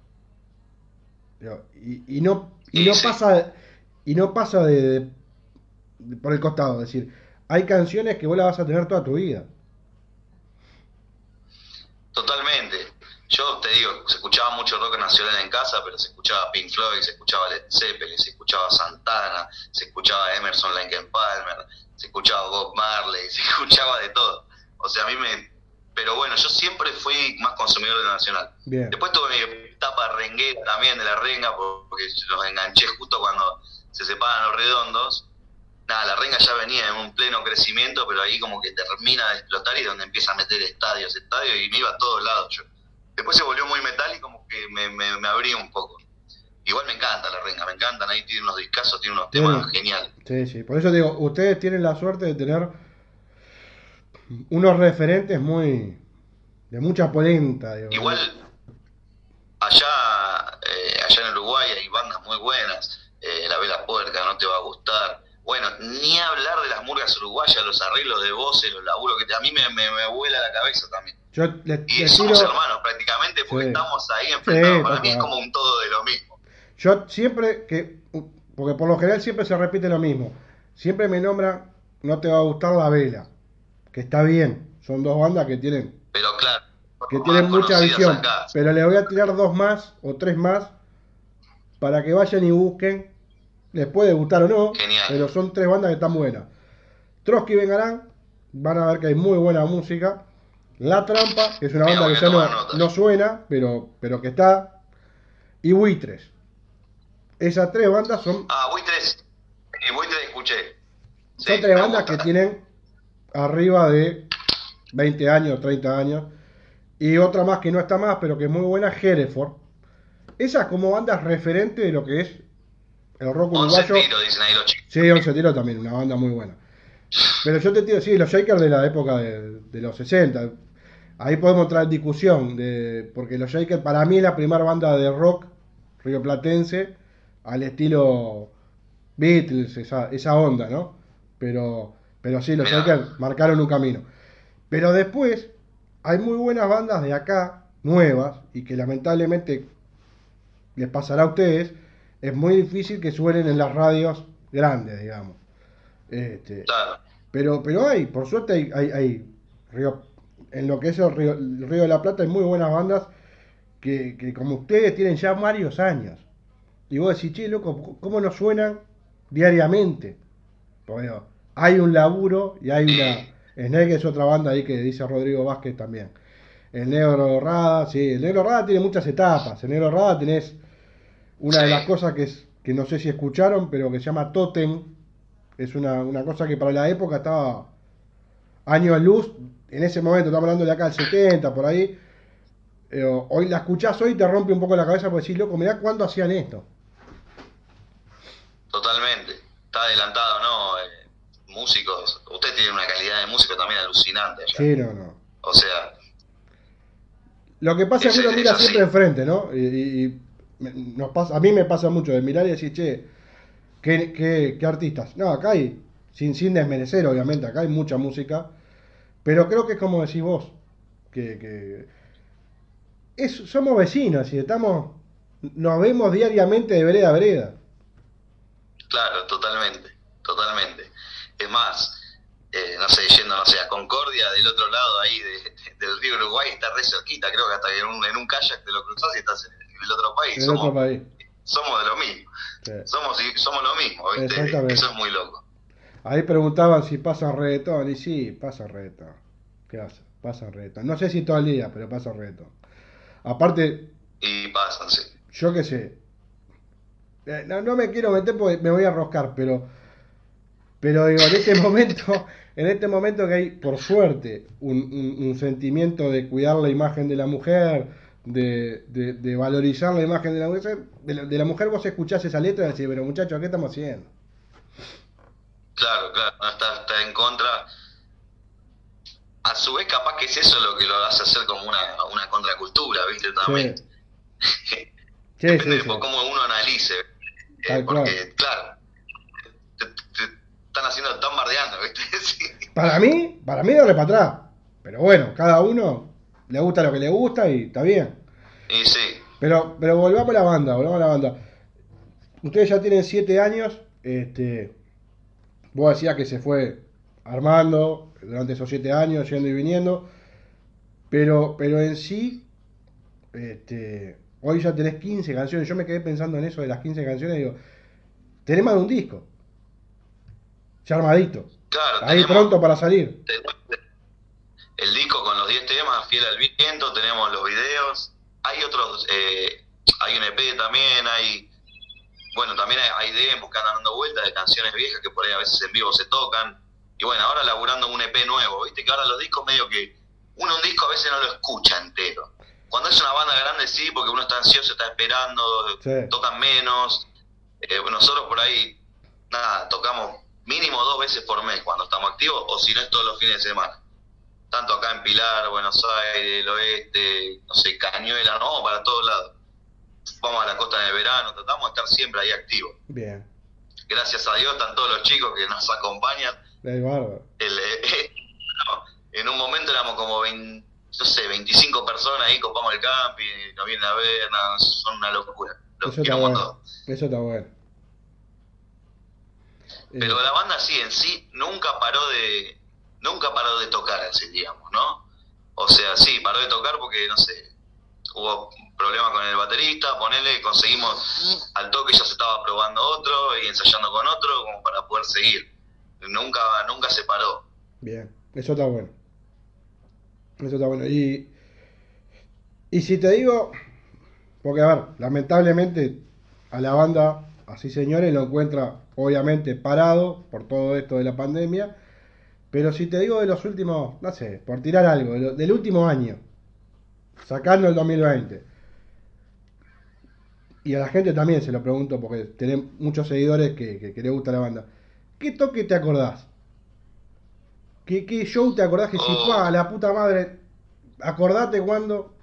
Y, y no, y no pasa, y no pasa de, de- de- por el costado. Es decir, hay canciones que vos las vas a tener toda tu vida. totalmente. Yo te digo, se escuchaba mucho rock nacional en casa, pero se escuchaba Pink Floyd, se escuchaba Led Zeppelin, se escuchaba Santana, se escuchaba Emerson and Palmer, se escuchaba Bob Marley, se escuchaba de todo. O sea, a mí me... Pero bueno, yo siempre fui más consumidor de lo nacional. Bien. Después tuve mi etapa renguera también de la renga, porque los enganché justo cuando se separan los redondos. Nada, la renga ya venía en un pleno crecimiento, pero ahí como que termina de explotar y donde empieza a meter estadios, estadios, y me iba a todos lados yo. Después se volvió muy metal y como que me, me, me abrí un poco. Igual me encanta la renga, me encantan, ahí tiene unos discazos, tiene unos temas geniales. Sí, sí. Por eso digo, ustedes tienen la suerte de tener unos referentes muy. de mucha polenta. digo. Igual, allá, eh, allá en Uruguay hay bandas muy buenas. Eh, la Vela Puerca no te va a gustar. Bueno, ni hablar de las murgas uruguayas, los arreglos de voces, los laburos que a mí me, me, me vuela la cabeza también. Yo le, Y le somos tiro- hermanos prácticamente porque Sí. estamos ahí enfrentados. Sí, Para mí es como un todo de lo mismo. Yo siempre que, porque por lo general siempre se repite lo mismo, siempre me nombran, no te va a gustar la vela, que está bien, son dos bandas que tienen, Pero claro, que tienen mucha visión, acá. pero le voy a tirar dos más o tres más para que vayan y busquen, les puede gustar o no, Genial. pero son tres bandas que están buenas. Trotsky Vengarán, van a ver que hay muy buena música. La Trampa, que es una banda que ya no, no suena, pero, pero que está. Y Buitres. Esas tres bandas son, Ah, Buitres. Y Buitres escuché. Sí, son tres bandas que tienen arriba de 20 años, 30 años. Y otra más que no está más, pero que es muy buena, Hereford. Esas como bandas referentes de lo que es el rock 11 uruguayo. tiros, dicen ahí los chicos. Sí, Once Tiro también, una banda muy buena. Pero yo te digo, sí, los Shakers de la época de, de los 60. Ahí podemos entrar en discusión, de, porque los Shakers para mí es la primera banda de rock rioplatense al estilo Beatles, esa, esa onda, ¿no? Pero, pero sí, los Mirá. Shakers marcaron un camino. Pero después hay muy buenas bandas de acá, nuevas, y que lamentablemente les pasará a ustedes, es muy difícil que suenen en las radios grandes, digamos. Este, pero, pero hay, por suerte hay, hay, hay río- en lo que es el río, el Río de la Plata hay muy buenas bandas que, que como ustedes tienen ya varios años. Y vos decís, che, loco, ¿cómo nos suenan diariamente? Porque digo, hay un laburo y hay una... Snake es otra banda ahí que dice Rodrigo Vázquez también. El Negro Rada, sí, el Negro Rada tiene muchas etapas. El Negro Rada tenés una de las cosas que, es, que no sé si escucharon, pero que se llama Totem. Es una, una cosa que para la época estaba años luz. En ese momento, estamos hablando de acá del 70, por ahí. Eh, hoy la escuchás hoy y te rompe un poco la cabeza porque decís, loco, mirá cuándo hacían esto. Totalmente. Está adelantado, ¿no? Eh, músicos. Usted tiene una calidad de músico también alucinante. allá. Sí, no, no. O sea, Lo que pasa es que uno mira siempre enfrente, ¿no? Y, nos pasa, a mí me pasa mucho de mirar y decir, che, ¿qué, qué, qué artistas? No, acá hay, sin, sin desmerecer, obviamente, acá hay mucha música, pero creo que es como decís vos, que, que es, somos vecinos y estamos, nos vemos diariamente de vereda a vereda. claro, totalmente. Totalmente. Es más, eh, no sé, yendo, no sé, a Concordia, del otro lado ahí de- del río Uruguay, está re cerquita. Creo que hasta en un, en un kayak te lo cruzás y estás en el otro país. Somos, otro país. somos de lo mismo. Sí. Somos, somos lo mismo, ¿viste? Exactamente. Eso es muy loco. Ahí preguntaban si pasan reggaetón, y sí, pasa reggaetón. ¿Qué hace? Pasa reggaetón. No sé si todo el día, pero pasa reggaetón. Aparte, Y pasan, sí. yo qué sé. Eh, No, no me quiero meter porque me voy a roscar, pero. Pero digo, en este momento, en este momento que hay, por suerte, un, un- un sentimiento de cuidar la imagen de la mujer, de, de- de valorizar la imagen de la mujer, de la, de la mujer vos escuchás esa letra y decís, pero muchachos, ¿qué estamos haciendo? Claro, claro, no está, está en contra. A su vez, capaz que es eso lo que lo hace hacer como una, una contracultura, ¿viste? También. Sí, sí, Depende sí, de cómo uno analice. eh, porque, claro, te, te están haciendo, están bardeando, ¿viste? Para mí, para mí darle para atrás. Pero bueno, cada uno le gusta lo que le gusta y está bien. Y sí, Pero, pero volvamos a la banda, volvamos a la banda. Ustedes ya tienen siete años, este, vos decías que se fue armando durante esos siete años, yendo y viniendo, pero, pero en sí, este, hoy ya tenés 15 canciones, yo me quedé pensando en eso de las 15 canciones, digo, tenés más de un disco, ya armadito, claro. ahí tenemos- pronto para salir. el disco con 10 temas, Fiel al Viento, tenemos los videos, hay otros, eh, hay un EP también, hay, bueno, también hay, hay demos que andan dando vueltas de canciones viejas que por ahí a veces en vivo se tocan, y bueno, ahora laburando un EP nuevo, viste que ahora los discos medio que, uno un disco a veces no lo escucha entero. Cuando es una banda grande sí, porque uno está ansioso, está esperando, Sí. tocan menos, eh, nosotros por ahí, nada, tocamos mínimo dos veces por mes cuando estamos activos, o si no es todos los fines de semana tanto acá en Pilar, Buenos Aires, el oeste, no sé, Cañuela, no, para todos lados. Vamos a la costa en el verano, tratamos de estar siempre ahí activos. Bien. gracias a Dios están todos los chicos que nos acompañan. El, eh, no, en un momento éramos como 20, no sé, 25 personas ahí, copamos el camping, nos vienen a ver, nada, son una locura. Los Eso está bueno. montón. Eso está bueno. Eh, Pero la banda sí, en sí, nunca paró de nunca paró de tocar, digamos, ¿no? O sea, sí, paró de tocar porque, no sé, hubo problemas con el baterista, ponele, conseguimos al toque ya se estaba probando otro y ensayando con otro como para poder seguir. Nunca, nunca se paró. Bien, eso está bueno. Eso está bueno. Y, y si te digo, porque a ver, lamentablemente a la banda, así señores, lo encuentra obviamente parado por todo esto de la pandemia. Pero si te digo de los últimos, no sé, por tirar algo, del último año, sacando el 2020. Y a la gente también se lo pregunto porque tenemos muchos seguidores que, que, que le gusta la banda. ¿Qué toque te acordás? ¿Qué, qué show te acordás que si Oh. a la puta madre? Acordate cuando.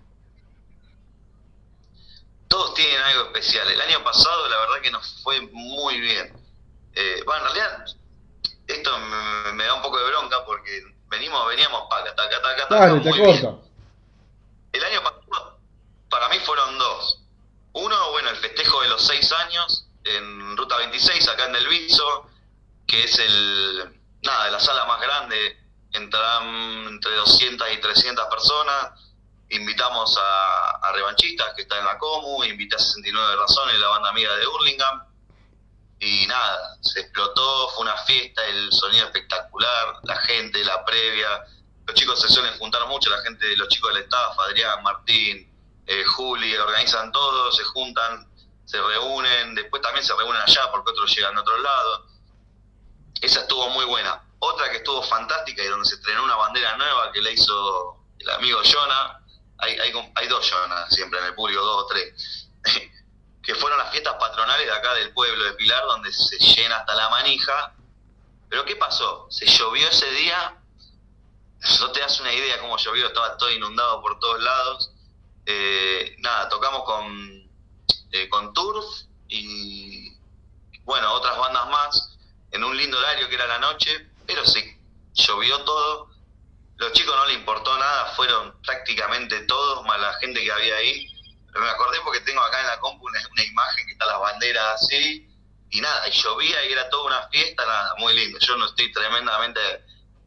Todos tienen algo especial. El año pasado, la verdad que nos fue muy bien. Eh, bueno, en realidad, esto me, me da un poco de bronca porque venimos, veníamos paca, taca, taca, taca, Dale, muy bien. El año pasado, para mí fueron dos. Uno, bueno, el festejo de los seis años en Ruta 26, acá en Del Viso, que es el, nada, la sala más grande, entrarán entre 200 y 300 personas. Invitamos a, a Revanchistas, que está en la Comu, invité a 69 Razones, la banda amiga de Hurlingham. Y nada, se explotó, fue una fiesta, el sonido espectacular, la gente, la previa. Los chicos se suelen juntar mucho, la gente, los chicos del staff, Adrián, Martín, eh, Juli, organizan todo, se juntan, se reúnen, después también se reúnen allá porque otros llegan de otro lado. Esa estuvo muy buena. Otra que estuvo fantástica y donde se estrenó una bandera nueva que le hizo el amigo Jonah. Hay, hay, hay dos Jonah siempre en el público, dos o tres. que fueron las fiestas patronales de acá del pueblo de Pilar, donde se llena hasta la manija. Pero ¿qué pasó? Se llovió ese día, no te das una idea cómo llovió, estaba todo inundado por todos lados. Eh, nada, tocamos con, eh, con Turf y, bueno, otras bandas más, en un lindo horario que era la noche, pero se llovió todo. Los chicos no le importó nada, fueron prácticamente todos, más la gente que había ahí. Pero me acordé porque tengo acá en la compu una, una imagen que está las banderas así, y nada, y llovía y era toda una fiesta, nada, muy lindo. Yo no estoy tremendamente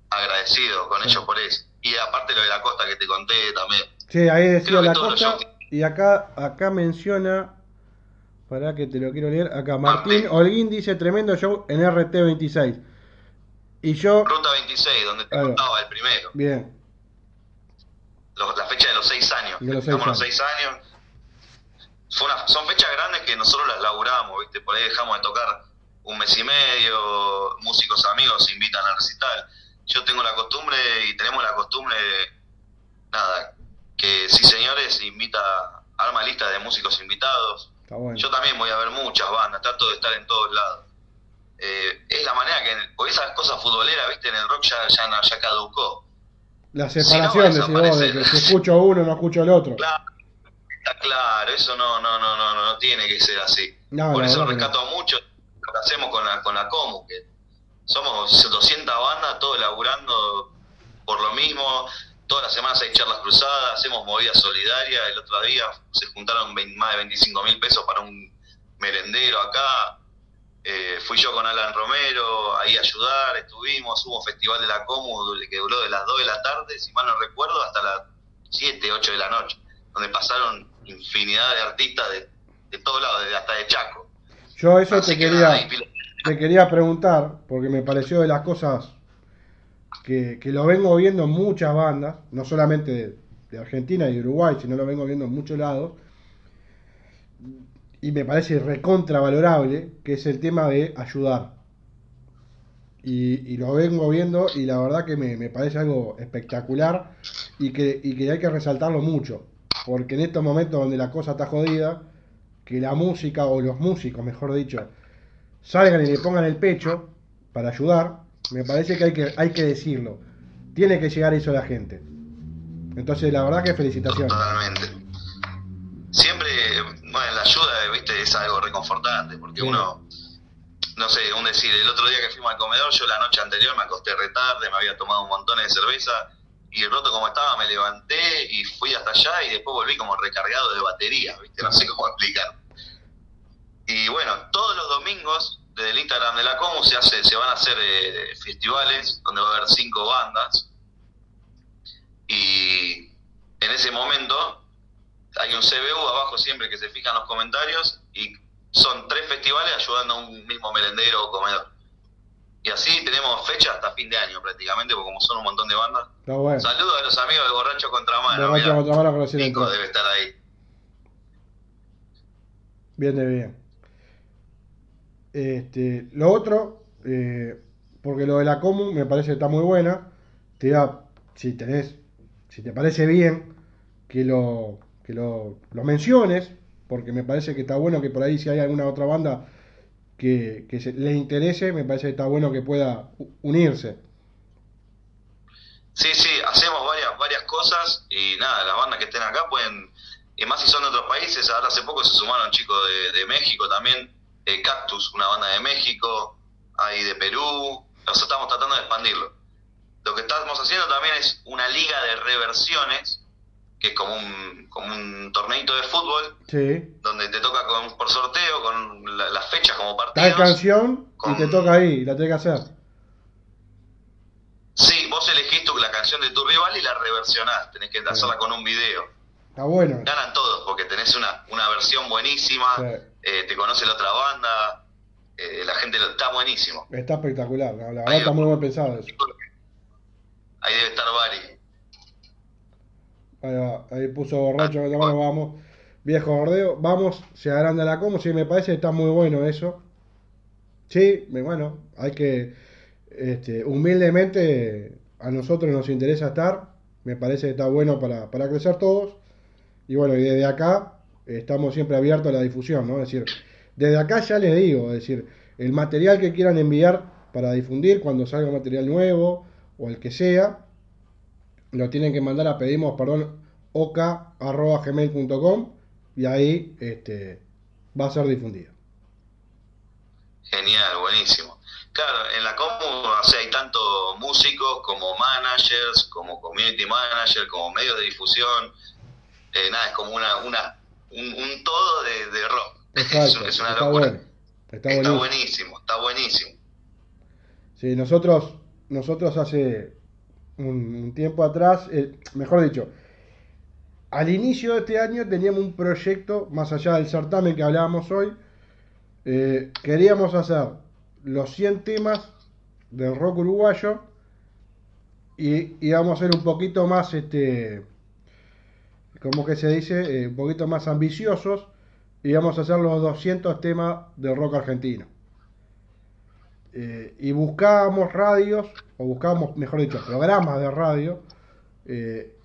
agradecido con ellos por eso. Y aparte lo de la costa que te conté también. Sí, ahí decía la los costa. Y acá, acá menciona. Para que te lo quiero leer. Acá Martín Martín. Holguín dice tremendo show en RT26. Y yo. Ruta 26, donde te contaba el primero. Bien, Los- la fecha de los seis años. De los seis Estamos los años. seis años. Fue una- son fechas grandes que nosotros las laburamos, ¿viste? Por ahí dejamos de tocar un mes y medio, músicos amigos se invitan al recital. Yo tengo la costumbre y tenemos la costumbre, nada, que si señores invita, arma lista de músicos invitados. bueno. Yo también voy a ver muchas bandas, trato de estar en todos lados. Eh, es la manera que, porque esas cosas futboleras, viste, en el rock ya, ya, ya caducó. La Si no, separación, decís vos, de que desaparece. si escucho uno, no escucho el otro. Claro, está claro, eso no, no, no, no, no, no tiene que ser así. No, Por eso rescato mucho lo que hacemos con la, con la Comu, que somos 200 bandas, todos laburando por lo mismo. Todas las semanas hay charlas cruzadas, hacemos movidas solidarias. El otro día se juntaron 20 más de 25 mil pesos para un merendero acá. Eh, fui yo con Alan Romero ahí a ayudar, estuvimos, hubo un festival de la Comu que duró de las 2 de la tarde, si mal no recuerdo, hasta las 7, 8 de la noche, donde pasaron infinidad de artistas de, de todos lados, hasta de Chaco. Yo eso Así te que quería, te quería preguntar, porque me pareció de las cosas que, que lo vengo viendo en muchas bandas, no solamente de, de Argentina y de Uruguay, sino lo vengo viendo en muchos lados, y me parece recontravalorable, que es el tema de ayudar. Y, y lo vengo viendo y la verdad que me, me parece algo espectacular y que, y que hay que resaltarlo mucho, porque en estos momentos donde la cosa está jodida, que la música o los músicos, mejor dicho, salgan y le pongan el pecho para ayudar, me parece que hay que, hay que decirlo. Tiene que llegar eso a la gente. Entonces, la verdad que felicitaciones. Totalmente. Siempre, bueno, la ayuda, viste, es algo reconfortante, porque Sí. uno no sé, un decir, el otro día que fuimos al comedor, yo la noche anterior me acosté retarde, me había tomado un montón de cerveza y roto como estaba me levanté y fui hasta allá y después volví como recargado de batería, ¿viste? No sé cómo explicar. Y bueno, todos los domingos desde el Instagram de la Comu se hace se van a hacer eh, festivales donde va a haber cinco bandas y en ese momento hay un CBU abajo siempre que se fijan los comentarios y son tres festivales ayudando a un mismo merendero o comedor. Y así tenemos fecha hasta fin de año prácticamente, porque como son un montón de bandas. Saludos a los amigos de Borracho Contramano. Borracho Contramano Nico debe estar ahí. Bien de bien. Este, lo otro, eh, porque lo de la común me parece que está muy buena. Te da, si tenés, si te parece bien, que lo, que lo, lo menciones, porque me parece que está bueno que por ahí si hay alguna otra banda que, se, les interese, me parece que está bueno que pueda unirse. Sí, sí, hacemos varias, varias cosas y nada, las bandas que estén acá pueden, y más si son de otros países, ahora hace poco se sumaron chicos de, de México también, eh, Cactus, una banda de México, hay de Perú, nosotros estamos tratando de expandirlo. Lo que estamos haciendo también es una liga de reversiones, que es como un, como un torneito de fútbol, donde te toca con, por sorteo, con las fechas como partidos. Tal canción y te toca ahí, la tenés que hacer. Sí, vos elegís tu, la canción de tu rival y la reversionás, tenés que hacerla con un video. Está bueno. Ganan todos porque tenés una, una versión buenísima, eh, te conoce la otra banda, eh, la gente lo, está buenísimo. Está espectacular, la verdad está muy bien pensado eso. Ahí debe estar Bari. Ahí, va, ahí puso borracho, ah, vamos. Viejo bordeo, vamos, se agranda la como, sí, me parece está muy bueno eso. Sí, bueno, hay que, este, humildemente, a nosotros nos interesa estar, me parece que está bueno para, para crecer todos. Y bueno, y desde acá estamos siempre abiertos a la difusión, ¿no? Es decir, desde acá ya les digo, es decir, el material que quieran enviar para difundir cuando salga material nuevo o el que sea, lo tienen que mandar a pedimos, perdón, oca.gmail.com y ahí este, va a ser difundido. Genial, buenísimo. Claro, en la común o sea, hay tanto músicos como managers, como community manager, como medios de difusión. Eh, nada, es como una, una un, todo de, rock. Exacto, es, una está locura. Está, buenísimo, está buenísimo. Sí, nosotros, nosotros hace un, tiempo atrás, eh, mejor dicho, al inicio de este año teníamos un proyecto, más allá del certamen que hablábamos hoy, eh, queríamos hacer los 100 temas del rock uruguayo y íbamos a ser un poquito más, este, como que se dice, eh, un poquito más ambiciosos íbamos a hacer los 200 temas del rock argentino. Eh, y buscábamos radios, o buscábamos, mejor dicho, programas de radio. Eh,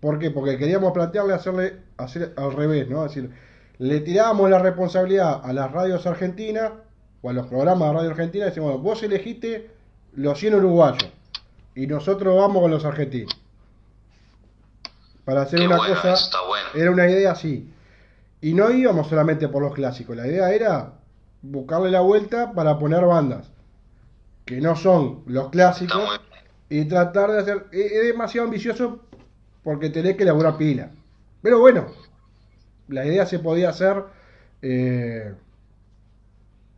¿Por qué? Porque queríamos plantearle hacerle hacer al revés, ¿no? Es decir, le tirábamos la responsabilidad a las radios argentinas o a los programas de radio argentina y decimos, vos elegiste los 100 uruguayos y nosotros vamos con los argentinos. Para hacer una cosa, era una idea así. Y no íbamos solamente por los clásicos, la idea era buscarle la vuelta para poner bandas que no son los clásicos y tratar de hacer. Es, demasiado ambicioso porque tenés que elaborar pila. Pero bueno, la idea se podía hacer eh,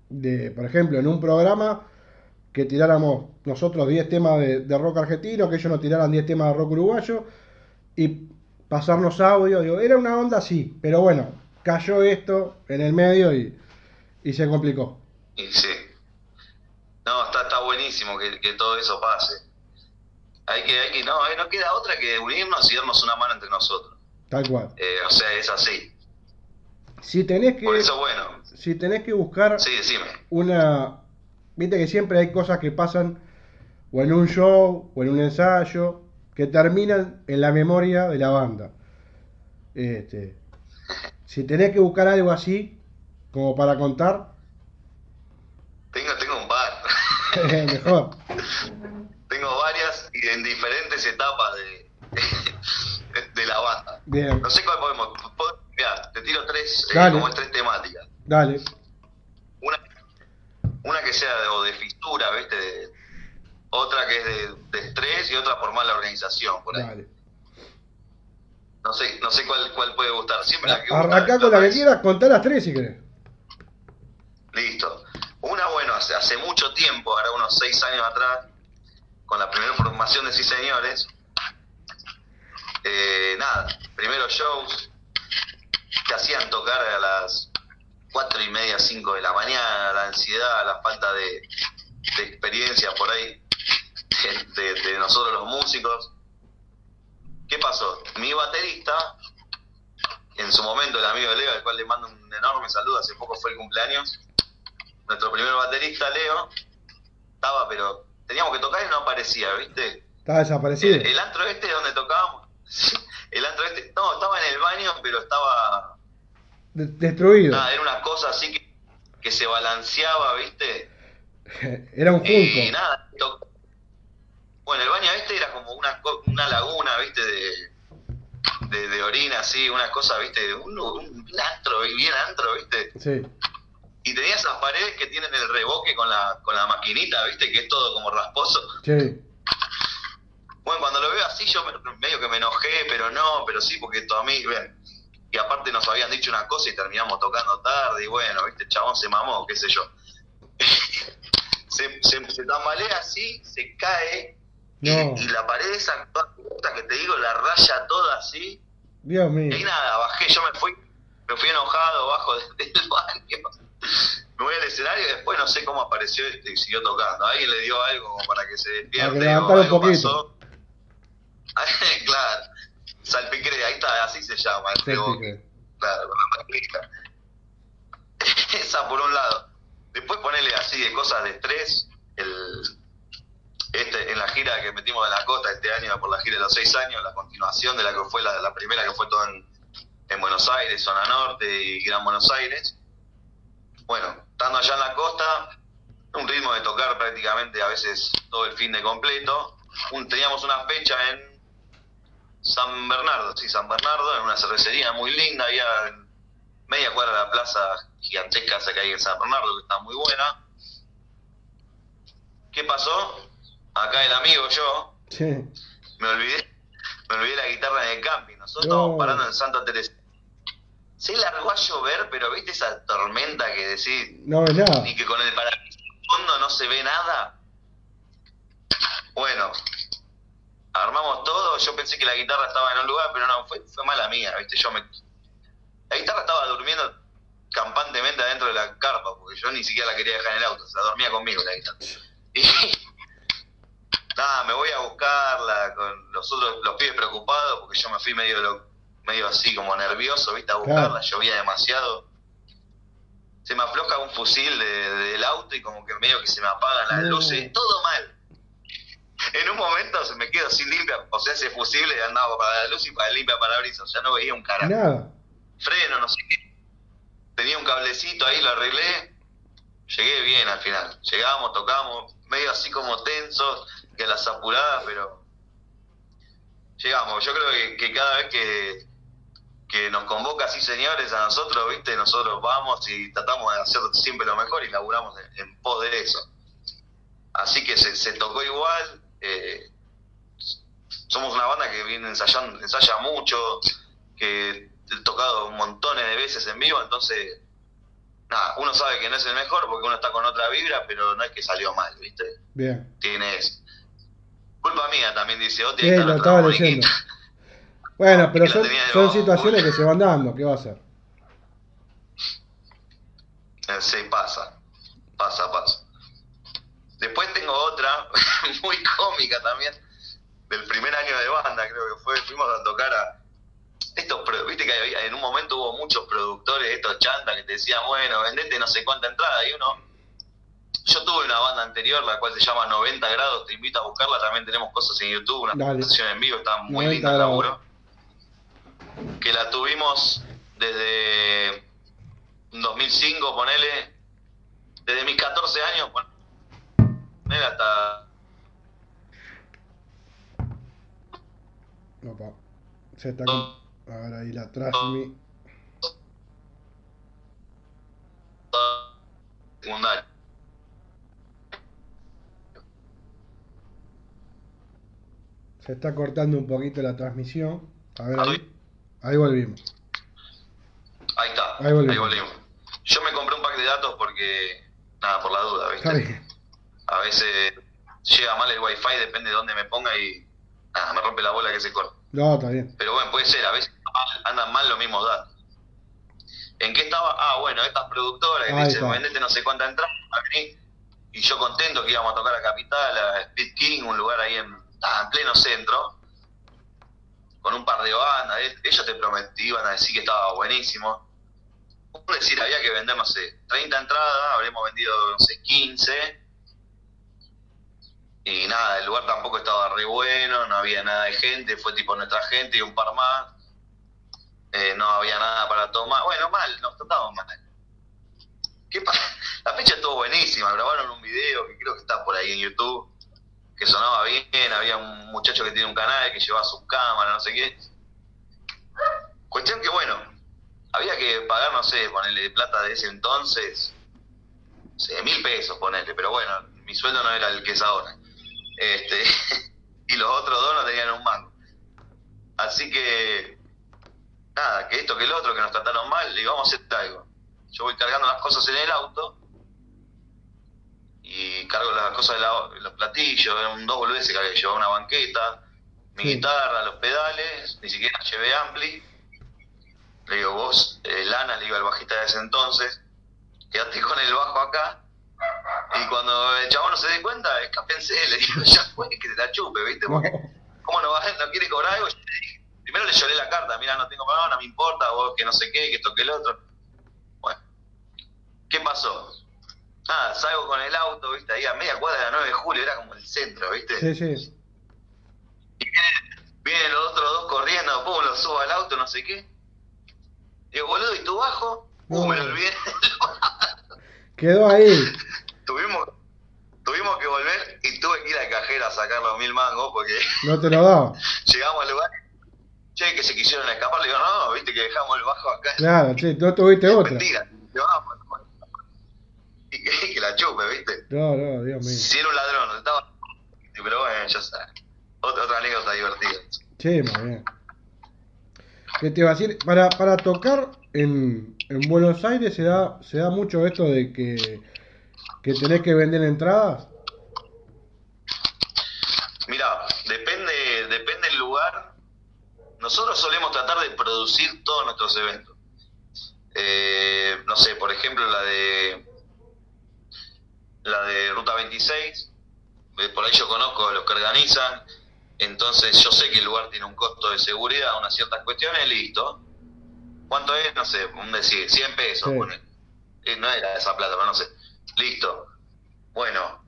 de, por ejemplo, en un programa que tiráramos nosotros 10 temas de, rock argentino, que ellos nos tiraran 10 temas de rock uruguayo y pasarnos audio. Digo, era una onda así, pero bueno, cayó esto en el medio y y se complicó. Y sí. No, está, está buenísimo que, todo eso pase. Hay que, hay que, no, no queda otra que unirnos y darnos una mano entre nosotros. Tal cual. Eh, o sea, es así. Si tenés que. Por eso, bueno. Si tenés que buscar. Sí, decime. Una. Viste que siempre hay cosas que pasan o en un show o en un ensayo que terminan en la memoria de la banda. Este, si tenés que buscar algo así, como para contar. Tengo, tengo un par. Mejor. tengo varias y en diferentes etapas de, de la banda. Bien. No sé cuál podemos. Mira, te tiro tres, eh, como tres temáticas. Dale. Una, una que sea de, o de fistura, ¿viste? De- otra que es de, de estrés y otra por mala organización, por ahí. Dale. No sé, no sé cuál, cuál puede gustar. Siempre la que gusta, Arrancá con la que quieras, contá las tres si querés. Listo. Una, bueno, hace, mucho tiempo, ahora unos seis años atrás, con la primera formación de Sí Señores, eh, nada, primeros shows que hacían tocar a las cuatro y media, cinco de la mañana, la ansiedad, la falta de, experiencia por ahí de, nosotros los músicos. ¿Qué pasó? Mi baterista, en su momento el amigo Leo, al cual le mando un enorme saludo, hace poco fue el cumpleaños, nuestro primer baterista, Leo, estaba, pero teníamos que tocar y no aparecía, ¿viste? Está desaparecido. El, el antro este donde tocábamos, el antro este, no, estaba en el baño, pero estaba, De- destruido. nada, era una cosa así que, que se balanceaba, ¿viste? Era un Y junco. nada, to- bueno, el baño este era como una, una laguna, ¿viste? De, de, de orina, así, una cosa, ¿viste? Un, un antro, bien antro, ¿viste? Sí. Y tenía esas paredes que tienen el reboque con la, con la maquinita, ¿viste? Que es todo como rasposo. Sí. Bueno, cuando lo veo así, yo me- medio que me enojé, pero no, pero sí, porque todo a mí, ven. Y aparte nos habían dicho una cosa y terminamos tocando tarde, y bueno, ¿viste? El chabón se mamó, qué sé yo. se, se, se tambalea así, se cae, y, No. y la pared esa que te digo, la raya toda así. Dios Y mío. nada, bajé, yo me fui, me fui enojado bajo de- del baño. Me voy al escenario y después no sé cómo apareció este y siguió tocando. Alguien le dio algo para que se despierte. Que o algo pasó. claro, salpicré, ahí está, así se llama. Este Claro. Esa por un lado. Después ponerle así de cosas de estrés. El, este, en la gira que metimos en la costa este año, por la gira de los seis años, la continuación de la que fue la, la primera que fue todo en, en Buenos Aires, zona norte y Gran Buenos Aires. Bueno, estando allá en la costa, un ritmo de tocar prácticamente a veces todo el fin de completo. Un- teníamos una fecha en San Bernardo, sí, San Bernardo, en una cervecería muy linda, había media cuadra de la plaza gigantesca esa que hay en San Bernardo, que está muy buena. ¿Qué pasó? Acá el amigo, yo, Sí. me olvidé, me olvidé la guitarra en el camping. Nosotros No. estábamos parando en Santa Teresa. Se largó a llover, pero viste esa tormenta que decís, No ves nada. ni que con el parabrisa en fondo no se ve nada. Bueno, armamos todo, yo pensé que la guitarra estaba en un lugar, pero no, fue, fue mala mía, viste, yo me... La guitarra estaba durmiendo campantemente adentro de la carpa, porque yo ni siquiera la quería dejar en el auto, o sea, dormía conmigo la guitarra. Y nada, me voy a buscarla con los otros, los pibes preocupados, porque yo me fui medio lo- medio así como nervioso, viste, a buscarla, llovía demasiado se me afloja un fusil de- de- del auto y como que medio que se me apagan las No. luces, todo mal. En un momento se me quedo sin limpia, o sea, ese fusible andaba para la luz y para el limpia parabrisas, o sea, no veía un carajo. Freno, no sé qué. Tenía un cablecito ahí, lo arreglé. Llegué bien al final. Llegamos, tocamos, medio así como tensos, que las apuradas, pero llegamos. Yo creo que, que cada vez que, que nos convoca así señores a nosotros, viste, nosotros vamos y tratamos de hacer siempre lo mejor y laburamos en, en pos de eso. Así que se, se tocó igual. eh, somos una banda que viene ensayando, ensaya mucho, que he tocado montones de veces en vivo, entonces, nada, uno sabe que no es el mejor porque uno está con otra vibra, pero no es que salió mal, ¿viste? Bien. Tienes. Culpa mía también, dice Oti. Sí, ahí está lo estaba leyendo. Bueno, pero son, situaciones que se van dando. ¿Qué va a hacer? Eh, Sí, pasa, pasa, pasa. Después tengo otra, muy cómica también, del primer año de banda, creo que fue, fuimos a tocar a... Estos, viste que había- en un momento hubo muchos productores, estos chantas, que te decían, bueno, vendete no sé cuánta entrada, y uno... Yo tuve una banda anterior, la cual se llama 90 grados, te invito a buscarla, también tenemos cosas en YouTube, una presentación en vivo, está muy 90 linda el laburo que la tuvimos desde 2005, ponele, desde mis 14 años, ponele hasta... Opa. Se está... Ahora ahí la transmi... Secundaria. Se está cortando un poquito la transmisión. A ver. Ah, ahí. Ahí. volvimos. Ahí está, Ahí ahí volvimos. volvimos. Yo me compré un pack de datos porque, nada, por la duda, ¿viste? A veces llega mal el wifi, depende de dónde me ponga y nada, me rompe la bola que se corta. No, está bien. Pero bueno, puede ser, a veces andan mal los mismos datos. ¿En qué estaba? Ah, bueno, estas productoras que Ahí dicen, está. vendete no sé cuánta entrada. Y yo contento que íbamos a tocar a Capital, a Speed King, un lugar ahí en, ah, en pleno centro, con un par de bandas. Ellos te prometían, a decir que estaba buenísimo. Es decir, había que vender, no sé, 30 entradas, habremos vendido, no sé, 15. Y nada, el lugar tampoco estaba re bueno, no había nada de gente, fue tipo nuestra gente y un par más. Eh, no había nada para tomar. Bueno, mal, nos tratamos mal. ¿Qué pa- La fecha estuvo buenísima, grabaron un video que creo que está por ahí en YouTube, que sonaba bien, había un muchacho que tiene un canal que llevaba su cámara, no sé qué. Cuestión que bueno, había que pagar, no sé, ponerle plata de ese entonces, no sé, mil pesos, ponerle, pero bueno, mi sueldo no era el que es ahora. Este, y los otros dos no tenían un mango. Así que, nada, que esto, que el otro, que nos trataron mal, le digo, vamos a hacer algo. Yo voy cargando las cosas en el auto y cargo las cosas de la- los platillos, eran dos boludeces que llevado una banqueta, mi Sí. guitarra, los pedales, ni siquiera llevé ampli. Le digo, vos, eh, Lana, le digo al bajista de ese entonces, quédate con el bajo acá. Y cuando el chabón no se dé cuenta, escápense, le digo, ya fue, que te la chupe, ¿viste? Porque, ¿cómo no, va, no quiere cobrar algo? Primero le lloré la carta, mira, no tengo problema, no me importa, vos que no sé qué, que esto que el otro. Bueno, ¿qué pasó? Nada, salgo con el auto, ¿viste? Ahí a media cuadra de la 9 de julio, era como el centro, ¿viste? Sí, sí. Y vienen, vienen los otros dos corriendo, pum, los subo al auto, no sé qué. Digo, boludo, ¿y tu bajo? Uh, me lo olvidé. Quedó ahí. tuvimos, tuvimos que volver y tuve que ir al cajero a sacar los mil mangos porque No te lo daba. llegamos al lugar. Che, que se quisieron escapar, le digo, no, viste que dejamos el bajo acá. Claro, sí, no tuviste otra. Mentira. Digo, vamos. Y que, que la chupe, viste. No, no, Dios mío. Si era un ladrón, estaba. Pero bueno, ya sabes. Otra, otra anécdota divertida. Sí, muy bien. ¿Qué te iba a decir? Para, para tocar en, en Buenos Aires se da, se da mucho esto de que, que tenés que vender entradas. Mira, depende, depende del lugar. Nosotros solemos tratar de producir todos nuestros eventos. Eh, no sé, por ejemplo, la de la de Ruta 26, eh, por ahí yo conozco a los que organizan, entonces yo sé que el lugar tiene un costo de seguridad, unas ciertas cuestiones, listo. ¿Cuánto es? No sé, un decir, 100 pesos, Sí. Eh, no era esa plata, pero no sé. Listo. Bueno,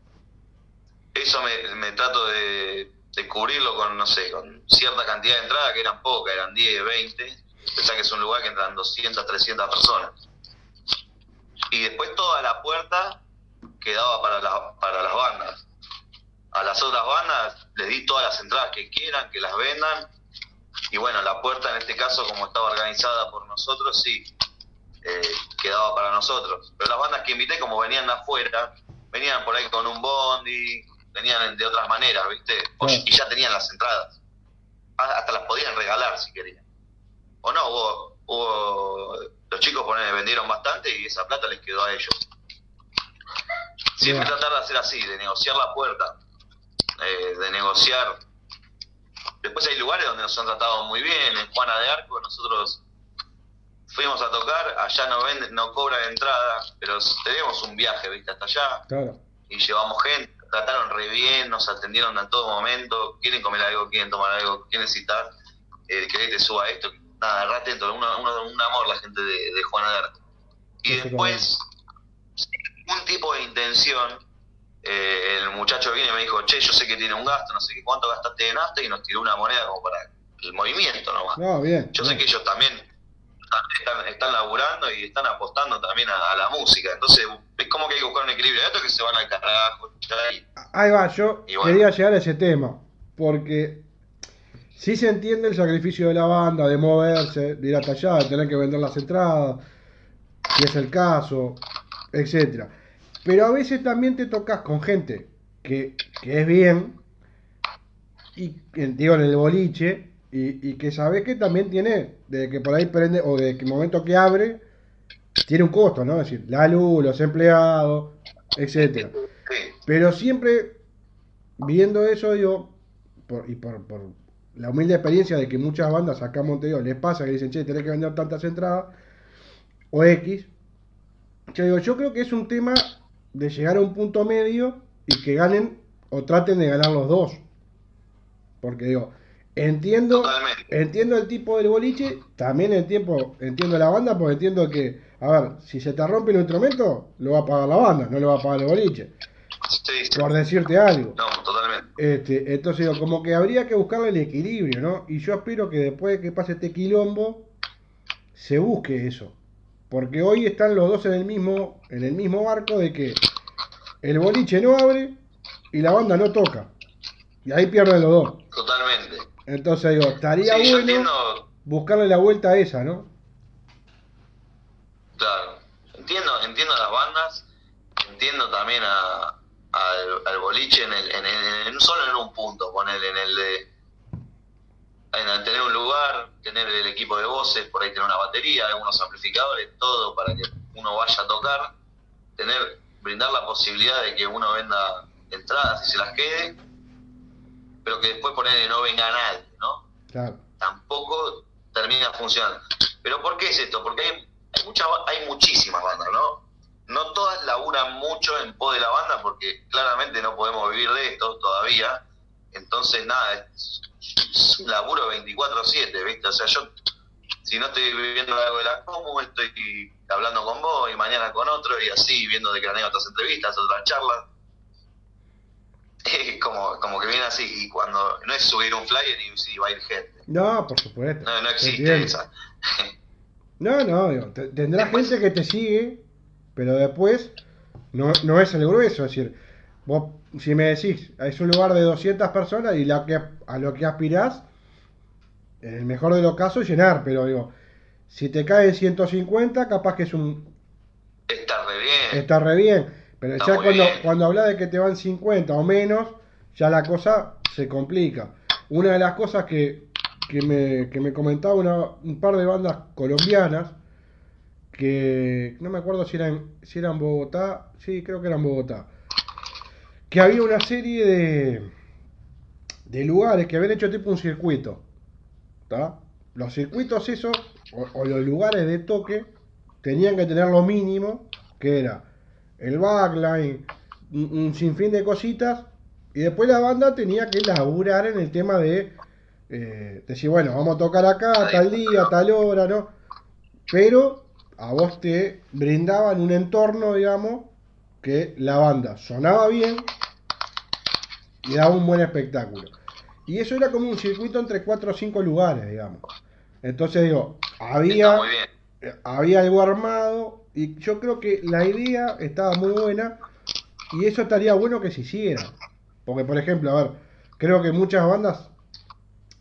eso me, me trato de, de cubrirlo con, no sé, con cierta cantidad de entradas, que eran pocas, eran 10, 20. Pensá que es un lugar que entran 200, 300 personas. Y después toda la puerta quedaba para, la- para las bandas. A las otras bandas les di todas las entradas que quieran, que las vendan. Y bueno, la puerta en este caso, como estaba organizada por nosotros, sí, eh, quedaba para nosotros. Pero las bandas que invité, como venían de afuera, venían por ahí con un bondi, venían de otras maneras, ¿viste? Y ya tenían las entradas. Hasta las podían regalar si querían. O no, hubo, hubo los chicos vendieron bastante y esa plata les quedó a ellos. Siempre tratar de hacer así, de negociar la puerta, eh, de negociar. Después hay lugares donde nos han tratado muy bien. En Juana de Arco nosotros fuimos a tocar, allá no venden, no cobran entrada, pero tenemos un viaje, viste, hasta allá Claro. y llevamos gente, trataron re bien, nos atendieron en todo momento, quieren comer algo, quieren tomar algo, quieren citar, eh, que te suba esto, nada, re atento, un amor la gente de, de Juana de Arco. Y después, ningún tipo de intención, eh, el muchacho viene y me dijo, che, yo sé que tiene un gasto, no sé qué cuánto gastaste en nafta, y nos tiró una moneda como para el movimiento nomás. No, bien. Yo sé que ellos también están, están, laburando y están apostando también a, a la música. Entonces, es como que hay que buscar un equilibrio. Esto que se van al carajo. y- Ahí va, yo bueno. quería llegar a ese tema, porque sí se entiende el sacrificio de la banda, de moverse, de ir hasta allá, de tener que vender las entradas, si es el caso, etcétera. Pero a veces también te tocas con gente que, que es bien y en- digo en el boliche, y, y que sabes que también tiene, de que por ahí prende, o de que el momento que abre, tiene un costo, ¿no? Es decir, la luz, los empleados, etcétera. Pero siempre viendo eso, digo, por, y por, por la humilde experiencia de que muchas bandas acá en Montevideo les pasa que dicen, che, tenés que vender tantas entradas, o X. Yo digo, yo creo que es un tema de llegar a un punto medio y que ganen o traten de ganar los dos. Porque digo, entiendo, totalmente. entiendo el tipo del boliche, también el tiempo, entiendo la banda, porque entiendo que, a ver, si se te rompe el instrumento, lo va a pagar la banda, no lo va a pagar el boliche. Sí, sí. Por decirte algo. No, totalmente. Este, entonces digo, como que habría que buscarle el equilibrio, ¿no? Y yo espero que después de que pase este quilombo, se busque eso. Porque hoy están los dos en el mismo, en el mismo barco de que el boliche no abre y la banda no toca. Y ahí pierden los dos. Totalmente. Entonces digo, estaría Sí, bueno buscarle la vuelta a esa, ¿no? claro. Entiendo, entiendo a las bandas, entiendo también a, al, al boliche en el, en el- en- solo en un punto, ponerle en el de el tener un lugar, tener el equipo de voces, por ahí tener una batería, algunos amplificadores, todo para que uno vaya a tocar, tener, brindar la posibilidad de que uno venda entradas y se las quede, pero que después ponerle no venga nadie, ¿no? Claro. tampoco termina funcionando. Pero ¿por qué es esto? Porque hay, hay, mucha, hay muchísimas bandas, ¿no? No todas laburan mucho en pos de la banda porque claramente no podemos vivir de esto todavía. Entonces, nada, es, es un laburo 24-7, ¿viste? O sea, yo, si no estoy viviendo algo de la Comu, estoy hablando con vos y mañana con otro y así, viendo de craneo otras entrevistas, otras charlas. Es como, como que viene así y cuando no es subir un flyer y sí, va a ir gente. No, por supuesto. No, no existe esa. No, no, digo, te- tendrá Después- gente que te sigue, pero después no, no es el grueso. Es decir, vos, si me decís, es un lugar de 200 personas y la que, a lo que aspirás, en el mejor de los casos, llenar. Pero digo, si te caen 150, capaz que es un. Está re bien. Está re bien. Pero Está ya cuando, bien. cuando hablas de que te van 50 o menos, ya la cosa se complica. Una de las cosas que, que, me, que me comentaba una, un par de bandas colombianas, que no me acuerdo si eran, si eran Bogotá, sí, creo que eran Bogotá, que había una serie de, de lugares que habían hecho tipo un circuito. ¿tá? Los circuitos esos, o, o los lugares de toque, tenían que tener lo mínimo, que era el backline, un, un sinfín de cositas, y después la banda tenía que laburar en el tema de eh, decir, bueno, vamos a tocar acá, tal día, tal hora, ¿no? Pero a vos te brindaban un entorno, digamos, que la banda sonaba bien y daba un buen espectáculo. Y eso era como un circuito entre cuatro o cinco lugares, digamos. Entonces digo, había había algo armado y yo creo que la idea estaba muy buena y eso estaría bueno que se hiciera. Porque, por ejemplo, a ver, creo que muchas bandas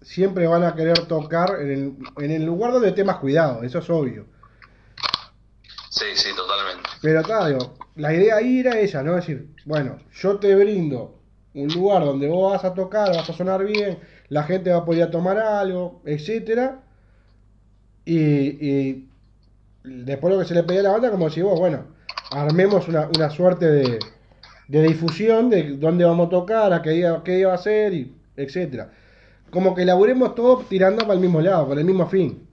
siempre van a querer tocar en el, en el lugar donde esté más cuidado, eso es obvio. Sí, sí, totalmente. Pero digo, la idea ahí era esa, ¿no? Es decir, bueno, yo te brindo un lugar donde vos vas a tocar, vas a sonar bien, la gente va a poder tomar algo, etcétera. Y, y después lo que se le pedía a la banda, como si vos, bueno, armemos una, una suerte de, de difusión de dónde vamos a tocar, a qué día, qué día va a ser, y etcétera. Como que laburemos todo tirando para el mismo lado, para el mismo fin.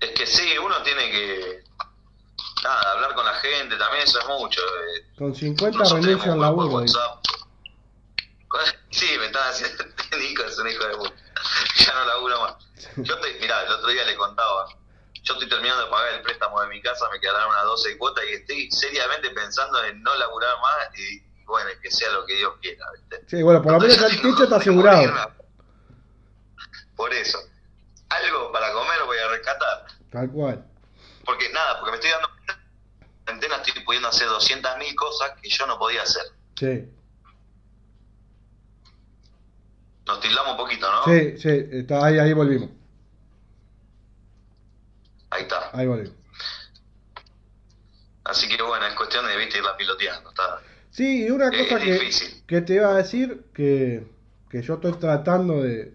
Es que sí, uno tiene que. Nada, hablar con la gente también, eso es mucho. eh. Con 50 Nosotros renuncio al laburo. Sí, me están haciendo. Nico es un hijo de puta. Ya no laburo más. Yo estoy, mirá, el otro día le contaba. Yo estoy terminando de pagar el préstamo de mi casa, me quedarán unas 12 cuotas y estoy seriamente pensando en no laburar más y, bueno, que sea lo que Dios quiera, ¿viste? Sí, bueno, por lo menos el techo está asegurado. Por eso. Algo para comer voy a rescatar. Tal cual. Porque nada, porque me estoy dando cuarentena estoy pudiendo hacer 200.000 cosas que yo no podía hacer. Sí, Nos tildamos un poquito, ¿no? sí, sí, está ahí, ahí volvimos. Ahí está. Ahí volvimos. Así que bueno, es cuestión de, viste, irla piloteando. Está. Sí, y una Es cosa que, que te iba a decir, que que yo estoy tratando de,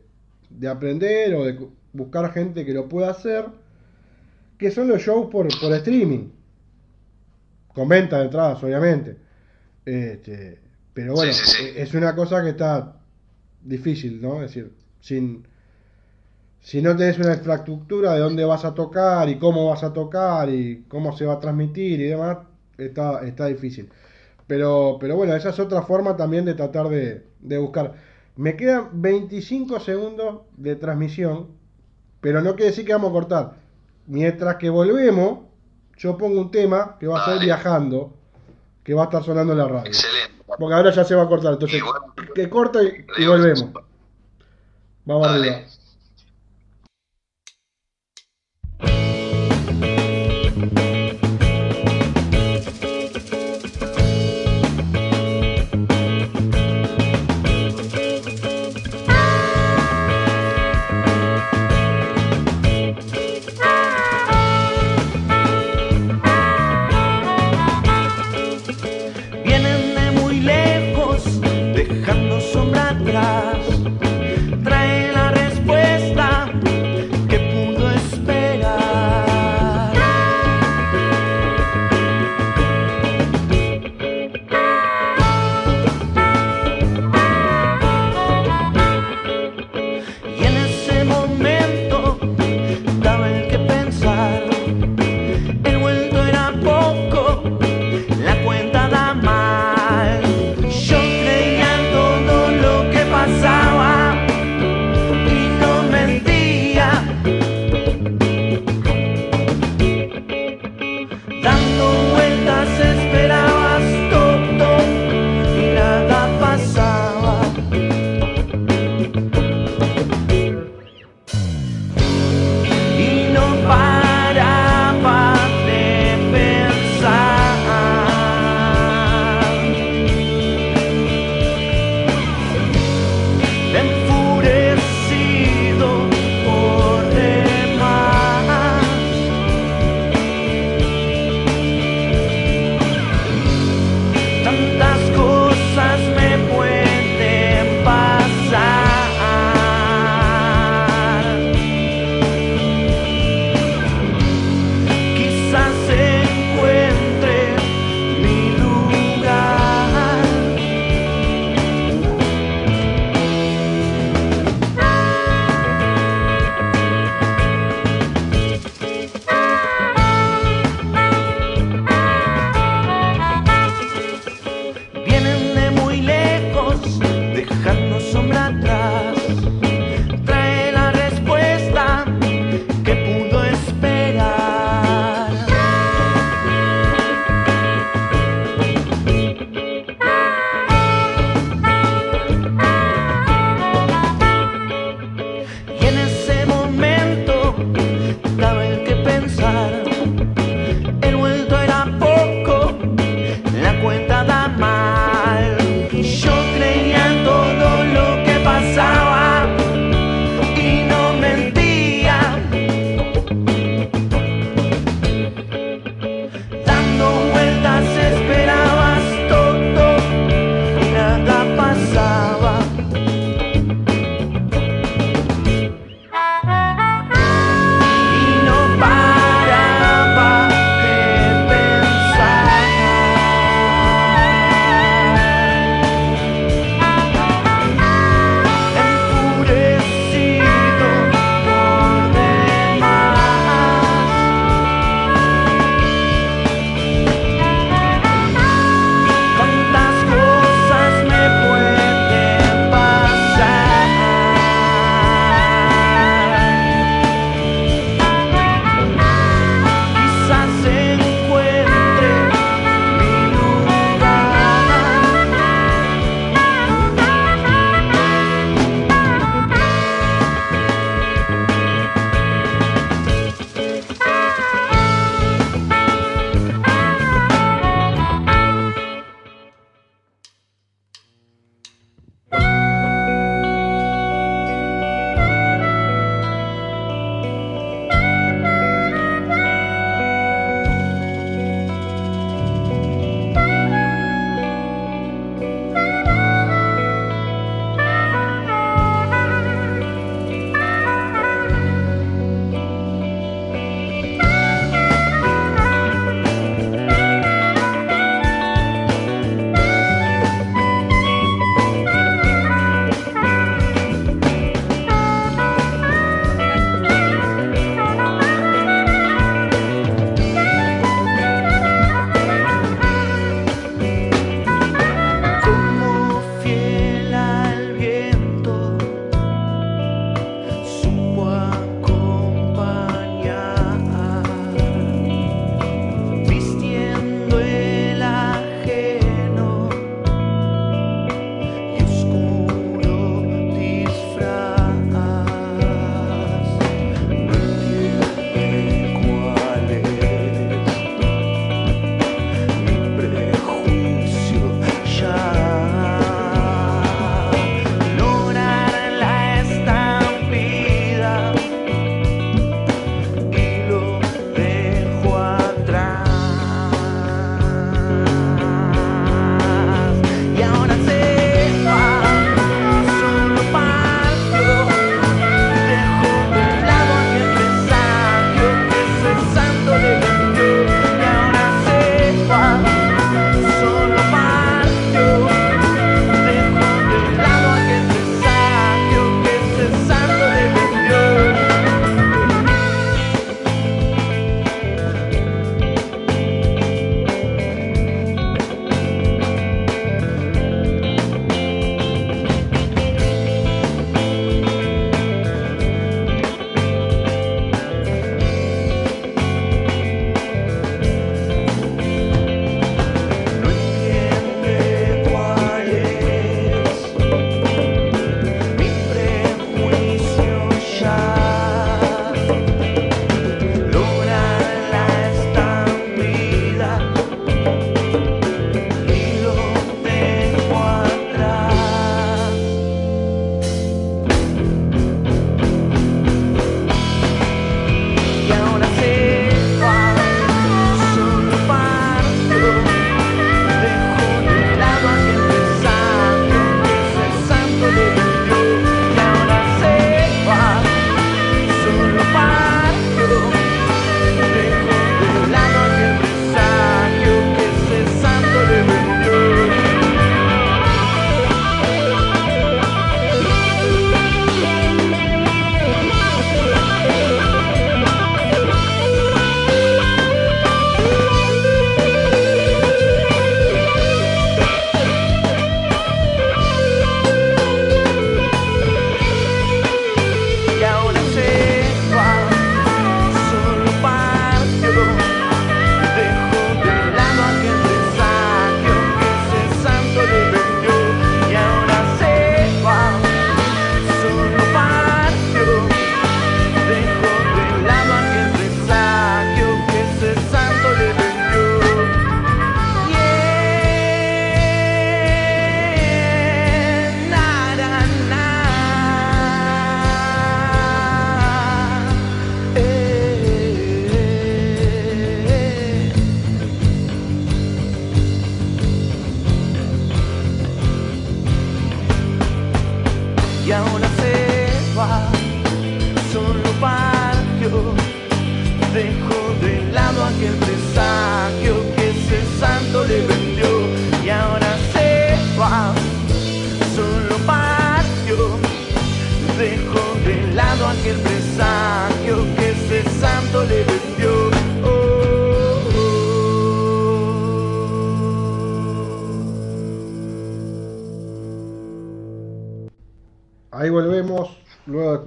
de aprender o de buscar gente que lo pueda hacer, que son los shows por, por streaming. Con venta de entradas, obviamente. Este, pero bueno, Sí, sí, sí. es una cosa que está difícil, ¿no? Es decir, sin, si no tenés una infraestructura de dónde vas a tocar y cómo vas a tocar y cómo se va a transmitir y demás, está, está difícil. Pero, pero bueno, esa es otra forma también de tratar de, de buscar. Me quedan 25 segundos de transmisión, pero no quiere decir que vamos a cortar. Mientras que volvemos, yo pongo un tema que va a ser viajando, que va a estar sonando en la radio. Excelente. Porque ahora ya se va a cortar, entonces bueno, que corta y, volvemos. Vamos arriba.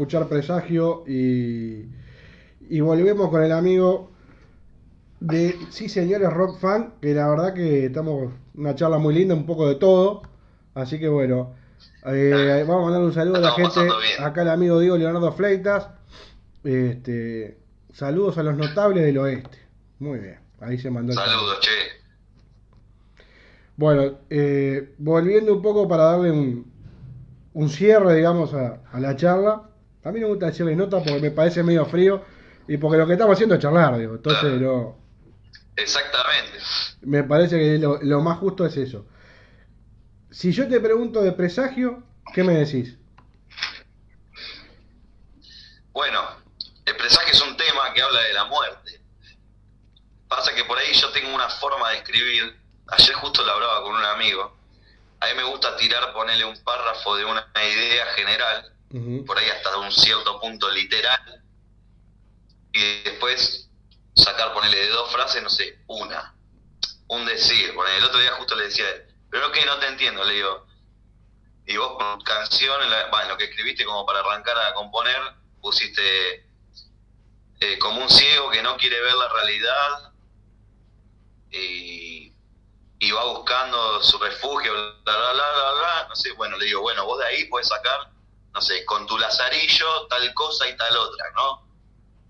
Escuchar Presagio y, y volvemos con el amigo de Sí Señores Rock Fan, que la verdad que estamos una charla muy linda, un poco de todo. Así que bueno, eh, vamos a mandar un saludo a la gente, acá el amigo Diego Leonardo Fleitas. Este, saludos a los notables del oeste. Muy bien, ahí se mandó. Saludos, che. Bueno, eh, volviendo un poco para darle un, un cierre, digamos, a, a la charla. A mí no me gusta decirle nota porque me parece medio frío y porque lo que estamos haciendo es charlar, digo. Entonces, no, Exactamente. me parece que lo, lo más justo es eso. Si yo te pregunto de presagio, ¿qué me decís? Bueno, el presagio es un tema que habla de la muerte. Pasa que por ahí yo tengo una forma de escribir. Ayer justo lo hablaba con un amigo. A mí me gusta tirar, ponerle un párrafo de una idea general, Por ahí hasta un cierto punto literal, y después sacar, ponerle de dos frases, no sé, una. Un decir. Ponele, el otro día justo le decía, pero que no te entiendo, le digo. Y vos con canción, en bueno, lo que escribiste como para arrancar a componer, pusiste eh, como un ciego que no quiere ver la realidad y, y va buscando su refugio, bla, bla, bla, bla, bla. No sé, bueno, le digo, bueno, vos de ahí puedes sacar, no sé, con tu lazarillo tal cosa y tal otra, ¿no?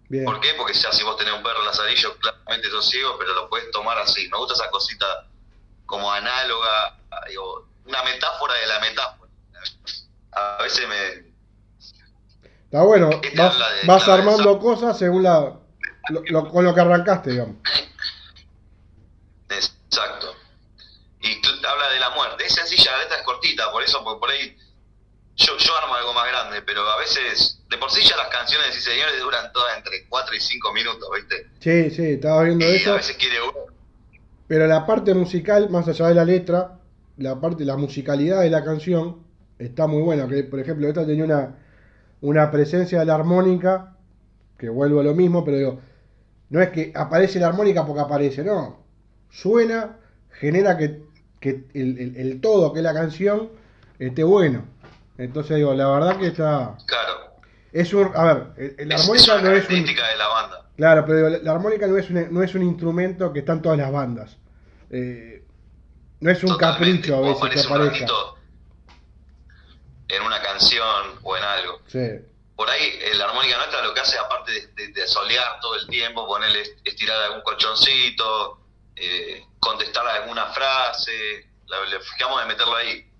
Bien. ¿Por qué? Porque ya si vos tenés un perro lazarillo, claramente sos ciego, pero lo puedes tomar así. Me gusta esa cosita como análoga, digo, una metáfora de la metáfora. A veces me, Está bueno, Este vas, de- armando cosas según la, lo- lo- con lo que arrancaste, digamos. Exacto. Y habla de la muerte. Es sencilla, la letra es cortita, por eso, porque por ahí yo, yo armo algo más grande, pero a veces, de por sí ya las canciones Sí Señores duran todas entre 4 y 5 minutos, ¿viste? Sí, sí, estaba viendo Y a eso. veces quiere uno. Pero la parte musical, más allá de la letra, la parte, la musicalidad de la canción está muy buena. Que, por ejemplo, esta tenía una, una presencia de la armónica, que vuelvo a lo mismo, pero digo, no es que aparece la armónica porque aparece, no. Suena, genera que, que el, el- el todo que es la canción esté bueno. Entonces digo, la verdad que está. Claro. Es un. A ver, la Es, es armónica una no es un. de la banda. Claro, pero digo, la, armónica no es, un, no es un instrumento que está en todas las bandas. Eh, no es un Totalmente. capricho a veces que aparece en una canción o en algo. Sí, Por ahí eh, la armónica nuestra lo que hace, aparte de, de- de solear todo el tiempo, ponerle, estirar algún colchoncito, eh, contestar alguna frase, la- le fijamos de meterlo ahí.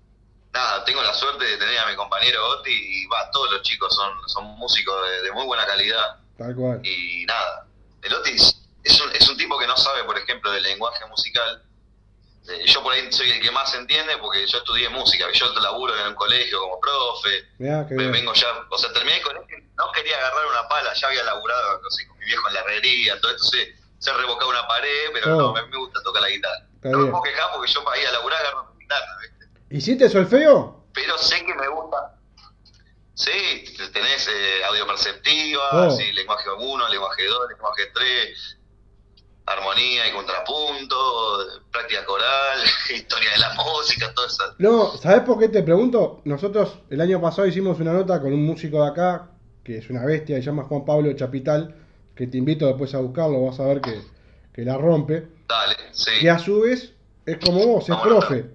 Nada, tengo la suerte de tener a mi compañero Oti y va, todos los chicos son, son músicos de, de muy buena calidad tal cual. y nada. El Oti es un, es un tipo que no sabe, por ejemplo, del lenguaje musical. Eh, yo por ahí soy el que más entiende porque yo estudié música, yo laburo en un colegio como profe, Mirá, qué me bien. vengo ya, o sea, terminé con este, no quería agarrar una pala, ya había laburado no sé, con mi viejo en la herrería, todo esto, sé, sé revocar una pared, pero Oh. no, me, me gusta tocar la guitarra. Está no me bien. puedo quejar porque yo para ir a laburar agarro mi guitarra. ¿Hiciste solfeo? Pero sé que me gusta. Sí, tenés eh, audio perceptiva, Oh. sí, lenguaje 1, lenguaje 2, lenguaje 3, armonía y contrapunto, práctica coral, historia de la música, todo eso. No, ¿sabés por qué te pregunto? Nosotros el año pasado hicimos una nota con un músico de acá, que es una bestia, se llama Juan Pablo Chapital, que te invito después a buscarlo, vas a ver que, que la rompe. Dale, sí. que a su vez es como vos, es Vamos profe.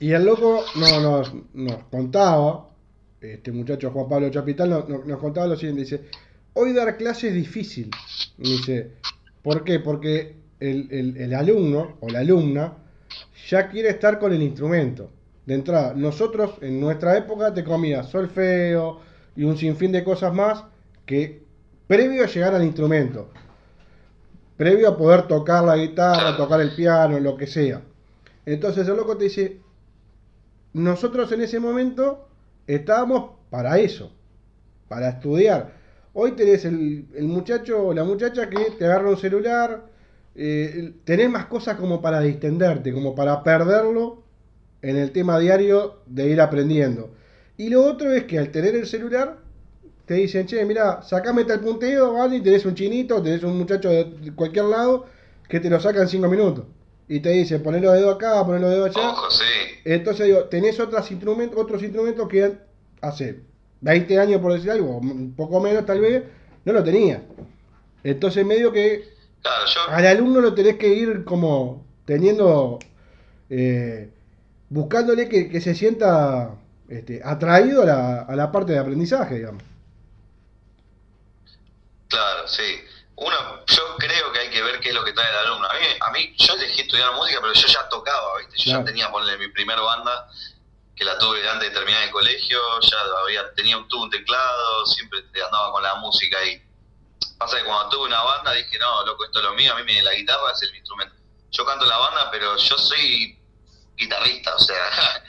Y el loco no, nos, nos contaba, este muchacho Juan Pablo Chapital no- no- nos, contaba lo siguiente, dice, hoy dar clase es difícil. Dice, ¿por qué? Porque el, el- alumno o la alumna ya quiere estar con el instrumento. De entrada, nosotros en nuestra época te comías solfeo y un sinfín de cosas más que previo a llegar al instrumento previo a poder tocar la guitarra, tocar el piano, lo que sea. Entonces el loco te dice, nosotros en ese momento estábamos para eso, para estudiar. Hoy tenés el, el muchacho o la muchacha que te agarra un celular, eh, tenés más cosas como para distenderte, como para perderlo en el tema diario de ir aprendiendo. Y lo otro es que al tener el celular, te dicen, che, mira, sacame tal punteo, ¿vale? Y tenés un chinito, tenés un muchacho de cualquier lado que te lo saca en cinco minutos. Y te dice poner los dedos acá, poner los dedos allá. Ojo, sí. Entonces digo, tenés otros instrumentos, otros instrumentos que hace 20 años, por decir algo, un poco menos tal vez, no lo tenía. Entonces medio que Claro, yo. al alumno lo tenés que ir como teniendo, eh, buscándole que, que se sienta este, atraído a la, a la parte de aprendizaje, digamos. Claro, sí. Uno, yo creo que hay que ver qué es lo que trae el alumno. A mí, a mí yo elegí estudiar música, pero yo ya tocaba, ¿viste? Yo Claro. ya tenía, ponle, mi primer banda, que la tuve antes de terminar el colegio, ya había, tenía un, tuve un teclado, siempre andaba con la música ahí. Pasa que cuando tuve una banda dije, no, loco, esto es lo mío, a mí me, la guitarra es el instrumento. Yo canto la banda, pero yo soy guitarrista, o sea,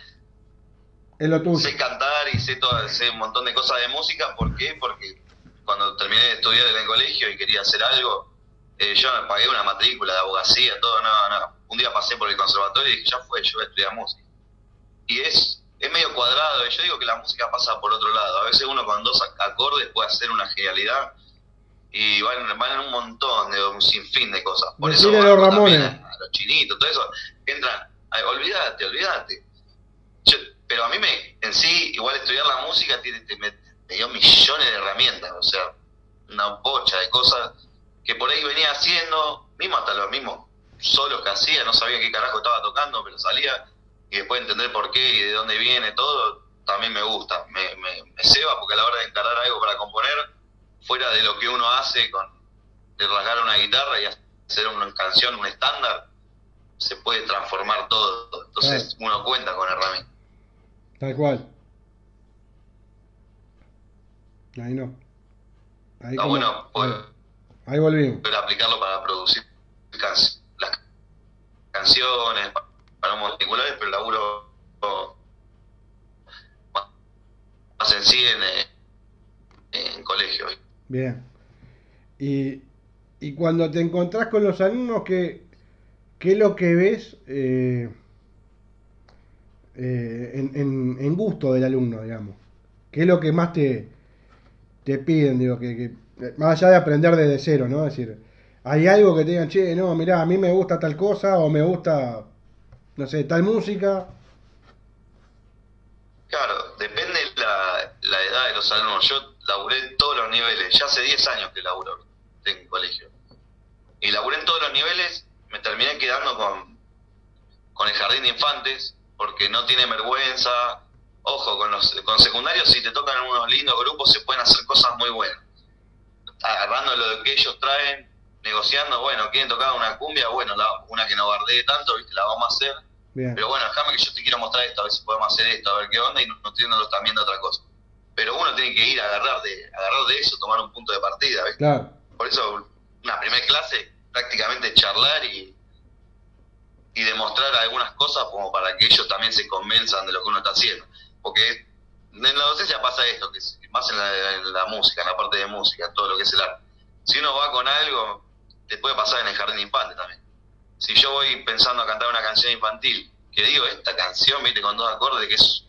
Es lo tuyo. sé cantar y sé, todo, sé un montón de cosas de música. ¿Por qué? Porque cuando terminé de estudiar en el colegio y quería hacer algo, eh, yo me pagué una matrícula de abogacía, todo, no, no. Un día pasé por el conservatorio y dije, ya fue, yo voy a estudiar música. Y es, es medio cuadrado, y yo digo que la música pasa por otro lado. A veces uno con dos ac- acordes puede hacer una genialidad y van, van en un montón, de un sinfín de cosas. Por eso a los Ramones. a, los chinitos, todo eso, entran, ay, olvídate, olvídate. Yo- pero a mí me, en sí, igual estudiar la música tiene, te, me, dio millones de herramientas, o sea, una bocha de cosas que por ahí venía haciendo, mismo hasta los mismos solos que hacía, no sabía qué carajo estaba tocando, pero salía y después entender por qué y de dónde viene todo, también me gusta, me, me, me ceba porque a la hora de encarar algo para componer, fuera de lo que uno hace con de rasgar una guitarra y hacer una canción, un estándar, se puede transformar todo, entonces uno cuenta con herramientas. Tal cual. Ahí no. Ahí, como- bueno pues. ahí volvimos. poder aplicarlo para producir can- las canciones, pa- para particulares, pero el laburo más- más en sí en, eh, en colegio. Bien. Y, y cuando te encontrás con los alumnos, ¿qué, qué es lo que ves eh, eh, en, en- en gusto del alumno, digamos? ¿Qué es lo que más te, te piden? Digo, que, que- más allá de aprender desde cero, ¿no? Es decir, hay algo que te digan, che, no, mirá, a mí me gusta tal cosa o me gusta, no sé, tal música. Claro, depende la, la edad de los alumnos. Yo laburé en todos los niveles, ya hace 10 años que laburo en colegio. Y laburé en todos los niveles, me terminé quedando con, con el jardín de infantes, porque no tiene vergüenza. Ojo, con los con secundarios, si te tocan unos lindos grupos, se pueden hacer cosas muy buenas. Agarrando lo que ellos traen, negociando, bueno, quieren tocar una cumbia, bueno, la- una que no bardee tanto, ¿viste? la vamos a hacer. Bien. Pero bueno, déjame que yo te quiero mostrar esto, a ver si podemos hacer esto, a ver qué onda, y nutriéndolos también de otra cosa. Pero uno tiene que ir a agarrar de, agarrar de eso, tomar un punto de partida, ¿ves? Claro, Por eso, una primera clase, prácticamente charlar y, y demostrar algunas cosas como para que ellos también se convenzan de lo que uno está haciendo. Porque en la docencia pasa esto, que es- más en la, en la música, en la parte de música, todo lo que es el arte. Si uno va con algo, te puede pasar en el jardín de infantes también. Si yo voy pensando a cantar una canción infantil, que digo, esta canción, viste, con dos acordes, que es,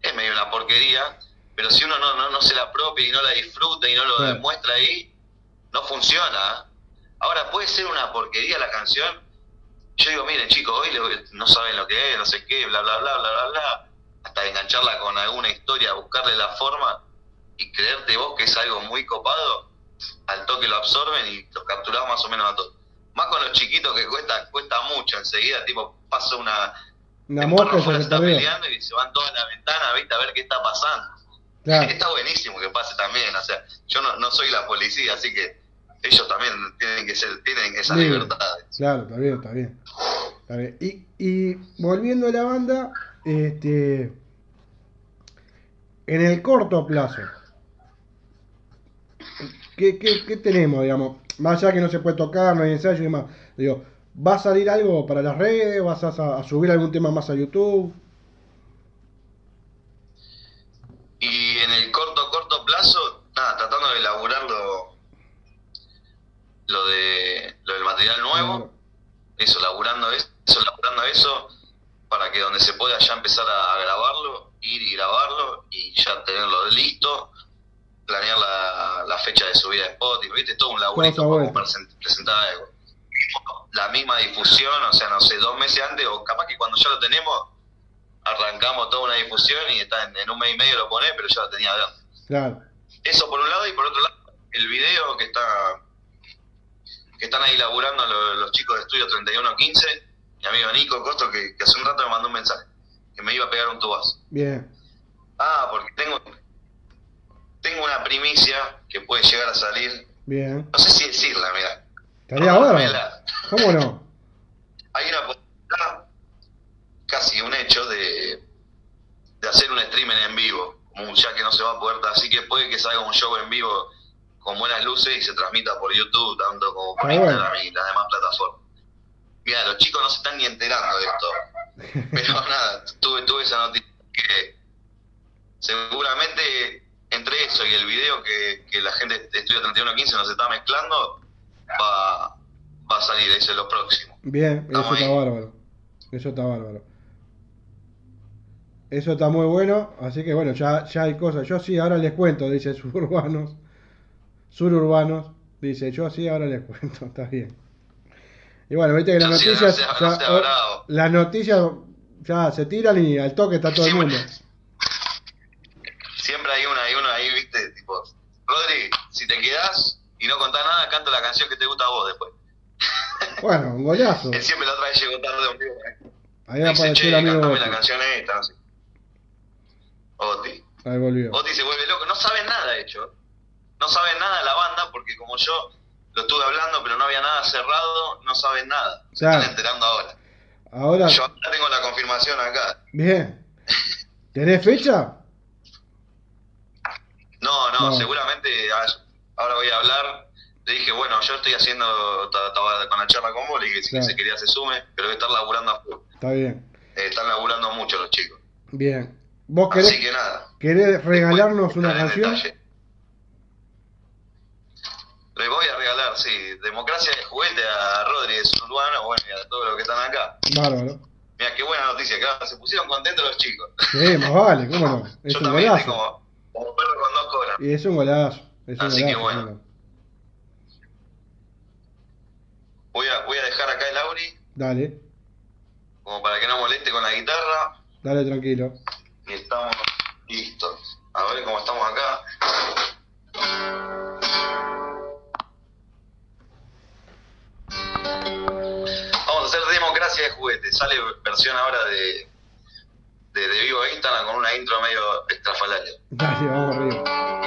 es medio una porquería, pero si uno no, no, no se la apropia y no la disfruta y no lo demuestra ahí, no funciona. Ahora puede ser una porquería la canción. Yo digo, miren chicos, hoy no saben lo que es, no sé qué, bla, bla, bla, bla, bla, bla. Hasta engancharla con alguna historia, buscarle la forma y creerte vos que es algo muy copado, al toque lo absorben y los capturás más o menos a todos. Más con los chiquitos que cuesta cuesta mucho, enseguida tipo pasa una... una mosca se está peleando y se van todos a la ventana, viste, a ver qué está pasando. Claro. Está buenísimo que pase también, o sea, yo no, no soy la policía, así que ellos también tienen que ser, tienen esas Libre. libertades. Claro, está bien, está bien. Está bien. Y, y volviendo a la banda, este, en el corto plazo, ¿qué, qué, qué tenemos, digamos? Más allá que no se puede tocar, no hay ensayo y demás. Digo, ¿va a salir algo para las redes? ¿Vas a, a subir algún tema más a YouTube? Y en el corto, corto plazo, nada, tratando de elaborar lo, lo, de, lo del material nuevo, Claro. eso, laburando eso, laburando eso, para que donde se pueda ya empezar a, grabarlo, ir y grabarlo y ya tenerlo listo, planear la, la fecha de subida de Spotify, viste, todo un laburito como para presen- presentar algo. la misma difusión, o sea, no sé, dos meses antes, o capaz que cuando ya lo tenemos, arrancamos toda una difusión y está en, en un mes y medio lo pone, pero ya lo tenía. Claro. Eso por un lado, y por otro lado, el video que está que están ahí laburando los, los chicos de Estudio 3115, mi amigo Nico Costo, que, que hace un rato me mandó un mensaje, que me iba a pegar un tubazo. Bien. Ah, porque tengo tengo una primicia que puede llegar a salir, Bien. no sé si decirla, mira. Estaría bueno. ¿Cómo no? Hay una posibilidad, casi un hecho, de, de hacer un streaming en vivo, ya que no se va a poder, así que puede que salga un show en vivo con buenas luces y se transmita por YouTube, tanto como por. Instagram y las demás plataformas. Mira, los chicos no se están ni enterando de esto, pero nada, tuve, tuve esa noticia que seguramente entre eso y el video que, que la gente de Estudio 3115 nos está mezclando, va, va a salir, ese es lo próximo. Bien, eso está bárbaro. Eso está bárbaro. Eso está muy bueno, así que bueno, ya, ya hay cosas. Yo sí, ahora les cuento, dice suburbanos. Sururbanos, dice, yo sí, ahora les cuento, está bien. Y bueno, viste que las noticias, no sea- ya- no sea bravo. las noticias ya se tiran y al toque está todo el mundo. Siempre hay una, hay uno ahí, viste, tipo, Rodri, si te quedás y no contás nada, canto la canción que te gusta a vos después. Bueno, un golazo. Él siempre la otra vez llegó tarde un día. Ahí Dice, apareció el amigo la canción esta, sé. Oti. Ahí volvió. Oti se vuelve loco. No saben nada, de hecho. No saben nada de la banda porque como yo lo estuve hablando, pero no había nada cerrado, no saben nada. Se Claro. están enterando ahora. Ahora, Yo ahora tengo la confirmación acá. bien. ¿Tenés fecha? No, no, No. seguramente a- ahora voy a hablar. Le dije, bueno, yo estoy haciendo, con la charla con vos, le dije si Claro. se quería se sume, pero voy a estar laburando a full. Está bien. Eh, están laburando mucho los chicos. Bien. ¿Vos Así querés, que nada. querés regalarnos una canción? detalle. Le voy a regalar, sí, democracia de juguete a Rodríguez Urbano, bueno, y a todos los que están acá. Bárbaro. Mira, qué buena noticia, que se pusieron contentos los chicos. Sí, más vale, ¿cómo no? Es Yo un también golazo. como, como perro con dos colas. Y es un golazo. Es un Así golazo. que bueno. Voy a, voy a dejar acá el Auri, Dale, como para que no moleste con la guitarra. dale tranquilo. y estamos listos. A ver cómo estamos acá. Democracia de juguete. Sale versión ahora de, de, de vivo Instagram con una intro medio extrafalaria. Dale, vamos arriba.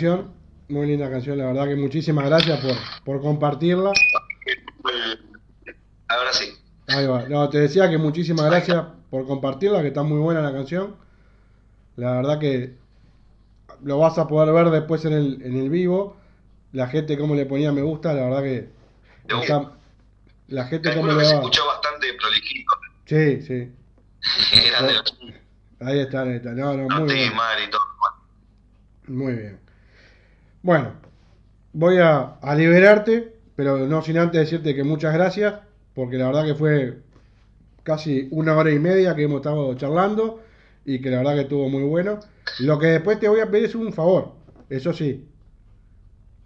Canción, muy linda canción, la verdad que muchísimas gracias por, por compartirla. Ahora sí. Ahí va. No, te decía que muchísimas gracias por compartirla, que está muy buena la canción. La verdad que lo vas a poder ver después en el, en el vivo. La gente como le ponía me gusta, la verdad que está- la gente como Calculo le se va. escuchó bastante prolijito. Sí, sí. Ahí está, ahí está. No, no, muy bien. Y todo. Muy bien. Bueno, voy a, a liberarte, pero no sin antes decirte que muchas gracias, porque la verdad que fue casi una hora y media que hemos estado charlando y que la verdad que estuvo muy bueno. Lo que después te voy a pedir es un favor, eso sí.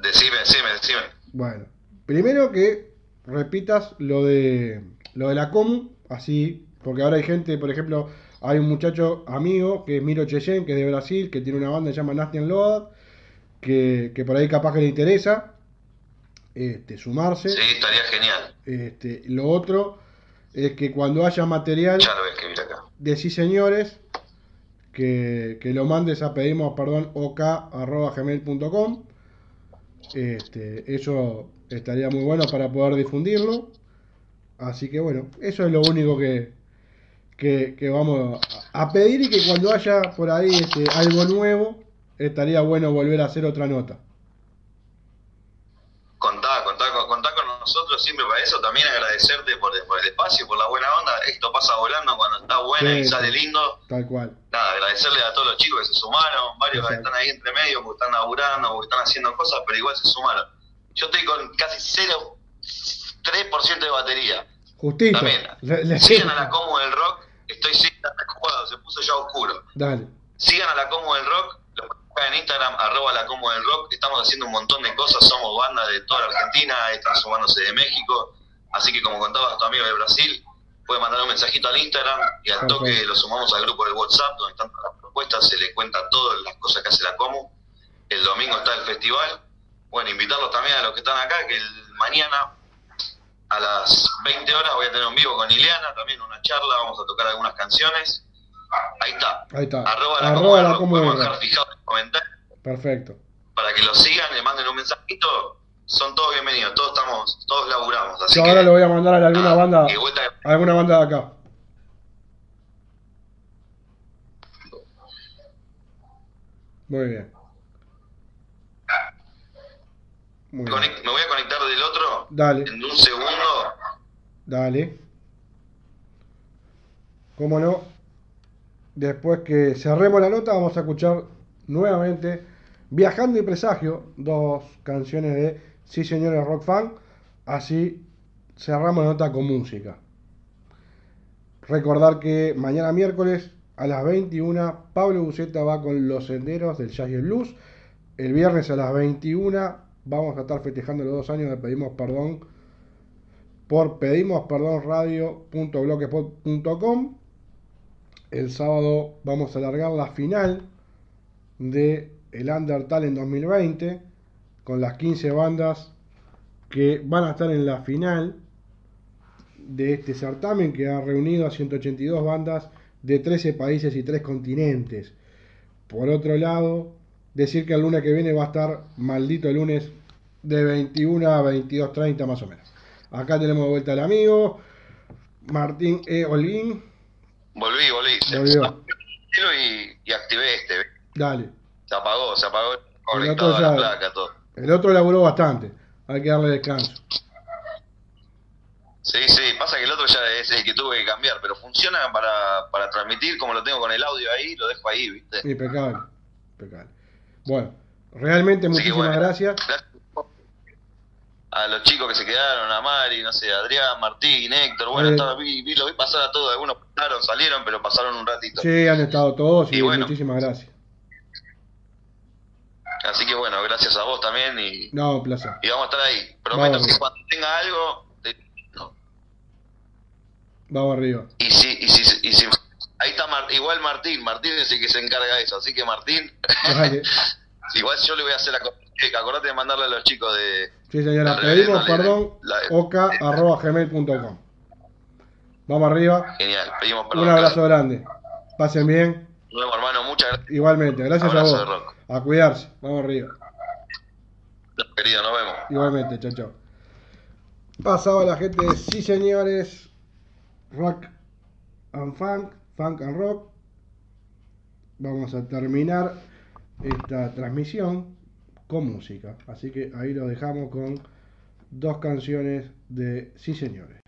Decime, decime, decime. Bueno, primero que repitas lo de lo de la comu, así, porque ahora hay gente, por ejemplo, hay un muchacho amigo que es Miro Cheyen, que es de Brasil, que tiene una banda que se llama Nasty and Load, que, que por ahí capaz que le interesa este, sumarse. Sí, estaría genial. Este, lo otro es que cuando haya material Ya lo voy a escribir acá. de sí señores, que, que lo mandes a pedimos perdón ok.gmail.com. Este, eso estaría muy bueno para poder difundirlo. Así que bueno, eso es lo único que, que, que vamos a a pedir y que cuando haya por ahí este, algo nuevo, estaría bueno volver a hacer otra nota. Contá, contá, con- contá con nosotros siempre para eso. También agradecerte por, el- por el espacio, por la buena onda. Esto pasa volando cuando está buena Sí, y sale lindo. Tal cual. Nada, agradecerle a todos los chicos que se sumaron. Varios que están ahí entre medio porque están laburando, porque están haciendo cosas, pero igual se sumaron. Yo estoy con casi 0,3% de batería. Justito. También. Le- le- Sigan a la Como del Rock. Estoy jugado, se puso ya oscuro. Dale. Sigan a la Como del Rock, buscar en Instagram, arroba la Como del Rock. Estamos haciendo un montón de cosas, somos banda de toda la Argentina, están sumándose de México. Así que como contabas tu amigo de Brasil, puede mandar un mensajito al Instagram y al toque lo sumamos al grupo de WhatsApp donde están todas las propuestas, se le cuenta todas las cosas que hace la Como. El domingo está el festival. Bueno, invitarlos también a los que están acá, que el mañana a las 20 horas voy a tener un vivo con Ileana, también una charla, vamos a tocar algunas canciones. Ahí está. Ahí está. Arroba la Arroba la Como dejar fijado en Perfecto. para que lo sigan, le manden un mensajito. Son todos bienvenidos, todos estamos, todos laburamos. Así Yo que, ahora le voy a mandar a alguna ah, banda, a alguna banda de acá. Muy bien. Muy bien. me voy a conectar del otro Dale, en un segundo. dale. ¿Cómo no? Después que cerremos la nota, vamos a escuchar nuevamente Viajando y Presagio, dos canciones de Sí Señores Rock Fan. Así cerramos la nota con música. Recordar que mañana miércoles a las 21 Pablo Buceta va con Los Senderos del Jazz y el Blues. El viernes a las 21 vamos a estar festejando los dos años de Pedimos Perdón por pedimos perdón radio.blogspot.com. El sábado vamos a alargar la final de el Undertale en 2020 con las 15 bandas que van a estar en la final de este certamen que ha reunido a 182 bandas de 13 países y 3 continentes. Por otro lado, decir que el lunes que viene va a estar maldito el lunes de 21 a 22.30 más o menos. Acá tenemos de vuelta al amigo Martín E. Olguín. Volví, volví. Se Volvió. y, y activé este. Dale. Se apagó, se apagó El otro la placa, todo. El otro laburó bastante. Hay que darle descanso. Sí, sí, pasa que el otro ya es el que tuve que cambiar, pero funciona para, para transmitir como lo tengo con el audio ahí, lo dejo ahí, ¿viste? Impecable. Impecable. Bueno, realmente Así muchísimas bueno, gracias. A los chicos que se quedaron, a Mari, no sé, Adrián, Martín, Héctor, bueno, Eh. estaba- vi, vi- lo vi pasar a todos, algunos pasaron, salieron, pero pasaron un ratito. Sí, han estado todos y, Y bueno. muchísimas gracias. Así que bueno, gracias a vos también y, No, un placer. y vamos a estar ahí. Prometo Vamos. que cuando tenga algo, te- no. Vamos arriba. y si, y si, y si, ahí está Mar- igual Martín, Martín es el que se encarga de eso, así que Martín, igual yo le voy a hacer la cosa, acordate de mandarle a los chicos de, Sí, señora. Pedimos perdón. oca.gmail.com. Vamos arriba. Genial, pedimos perdón. Un abrazo grande. Pasen bien. Nos vemos, hermano. Muchas gracias, Igualmente, gracias Abrazo a vos. A cuidarse. Vamos arriba. querido. Nos vemos. Igualmente, chao, chao. Pasaba la gente, de sí señores. Rock and funk, funk and rock. Vamos a terminar esta transmisión con música. Así que ahí lo dejamos con dos canciones de sí señores.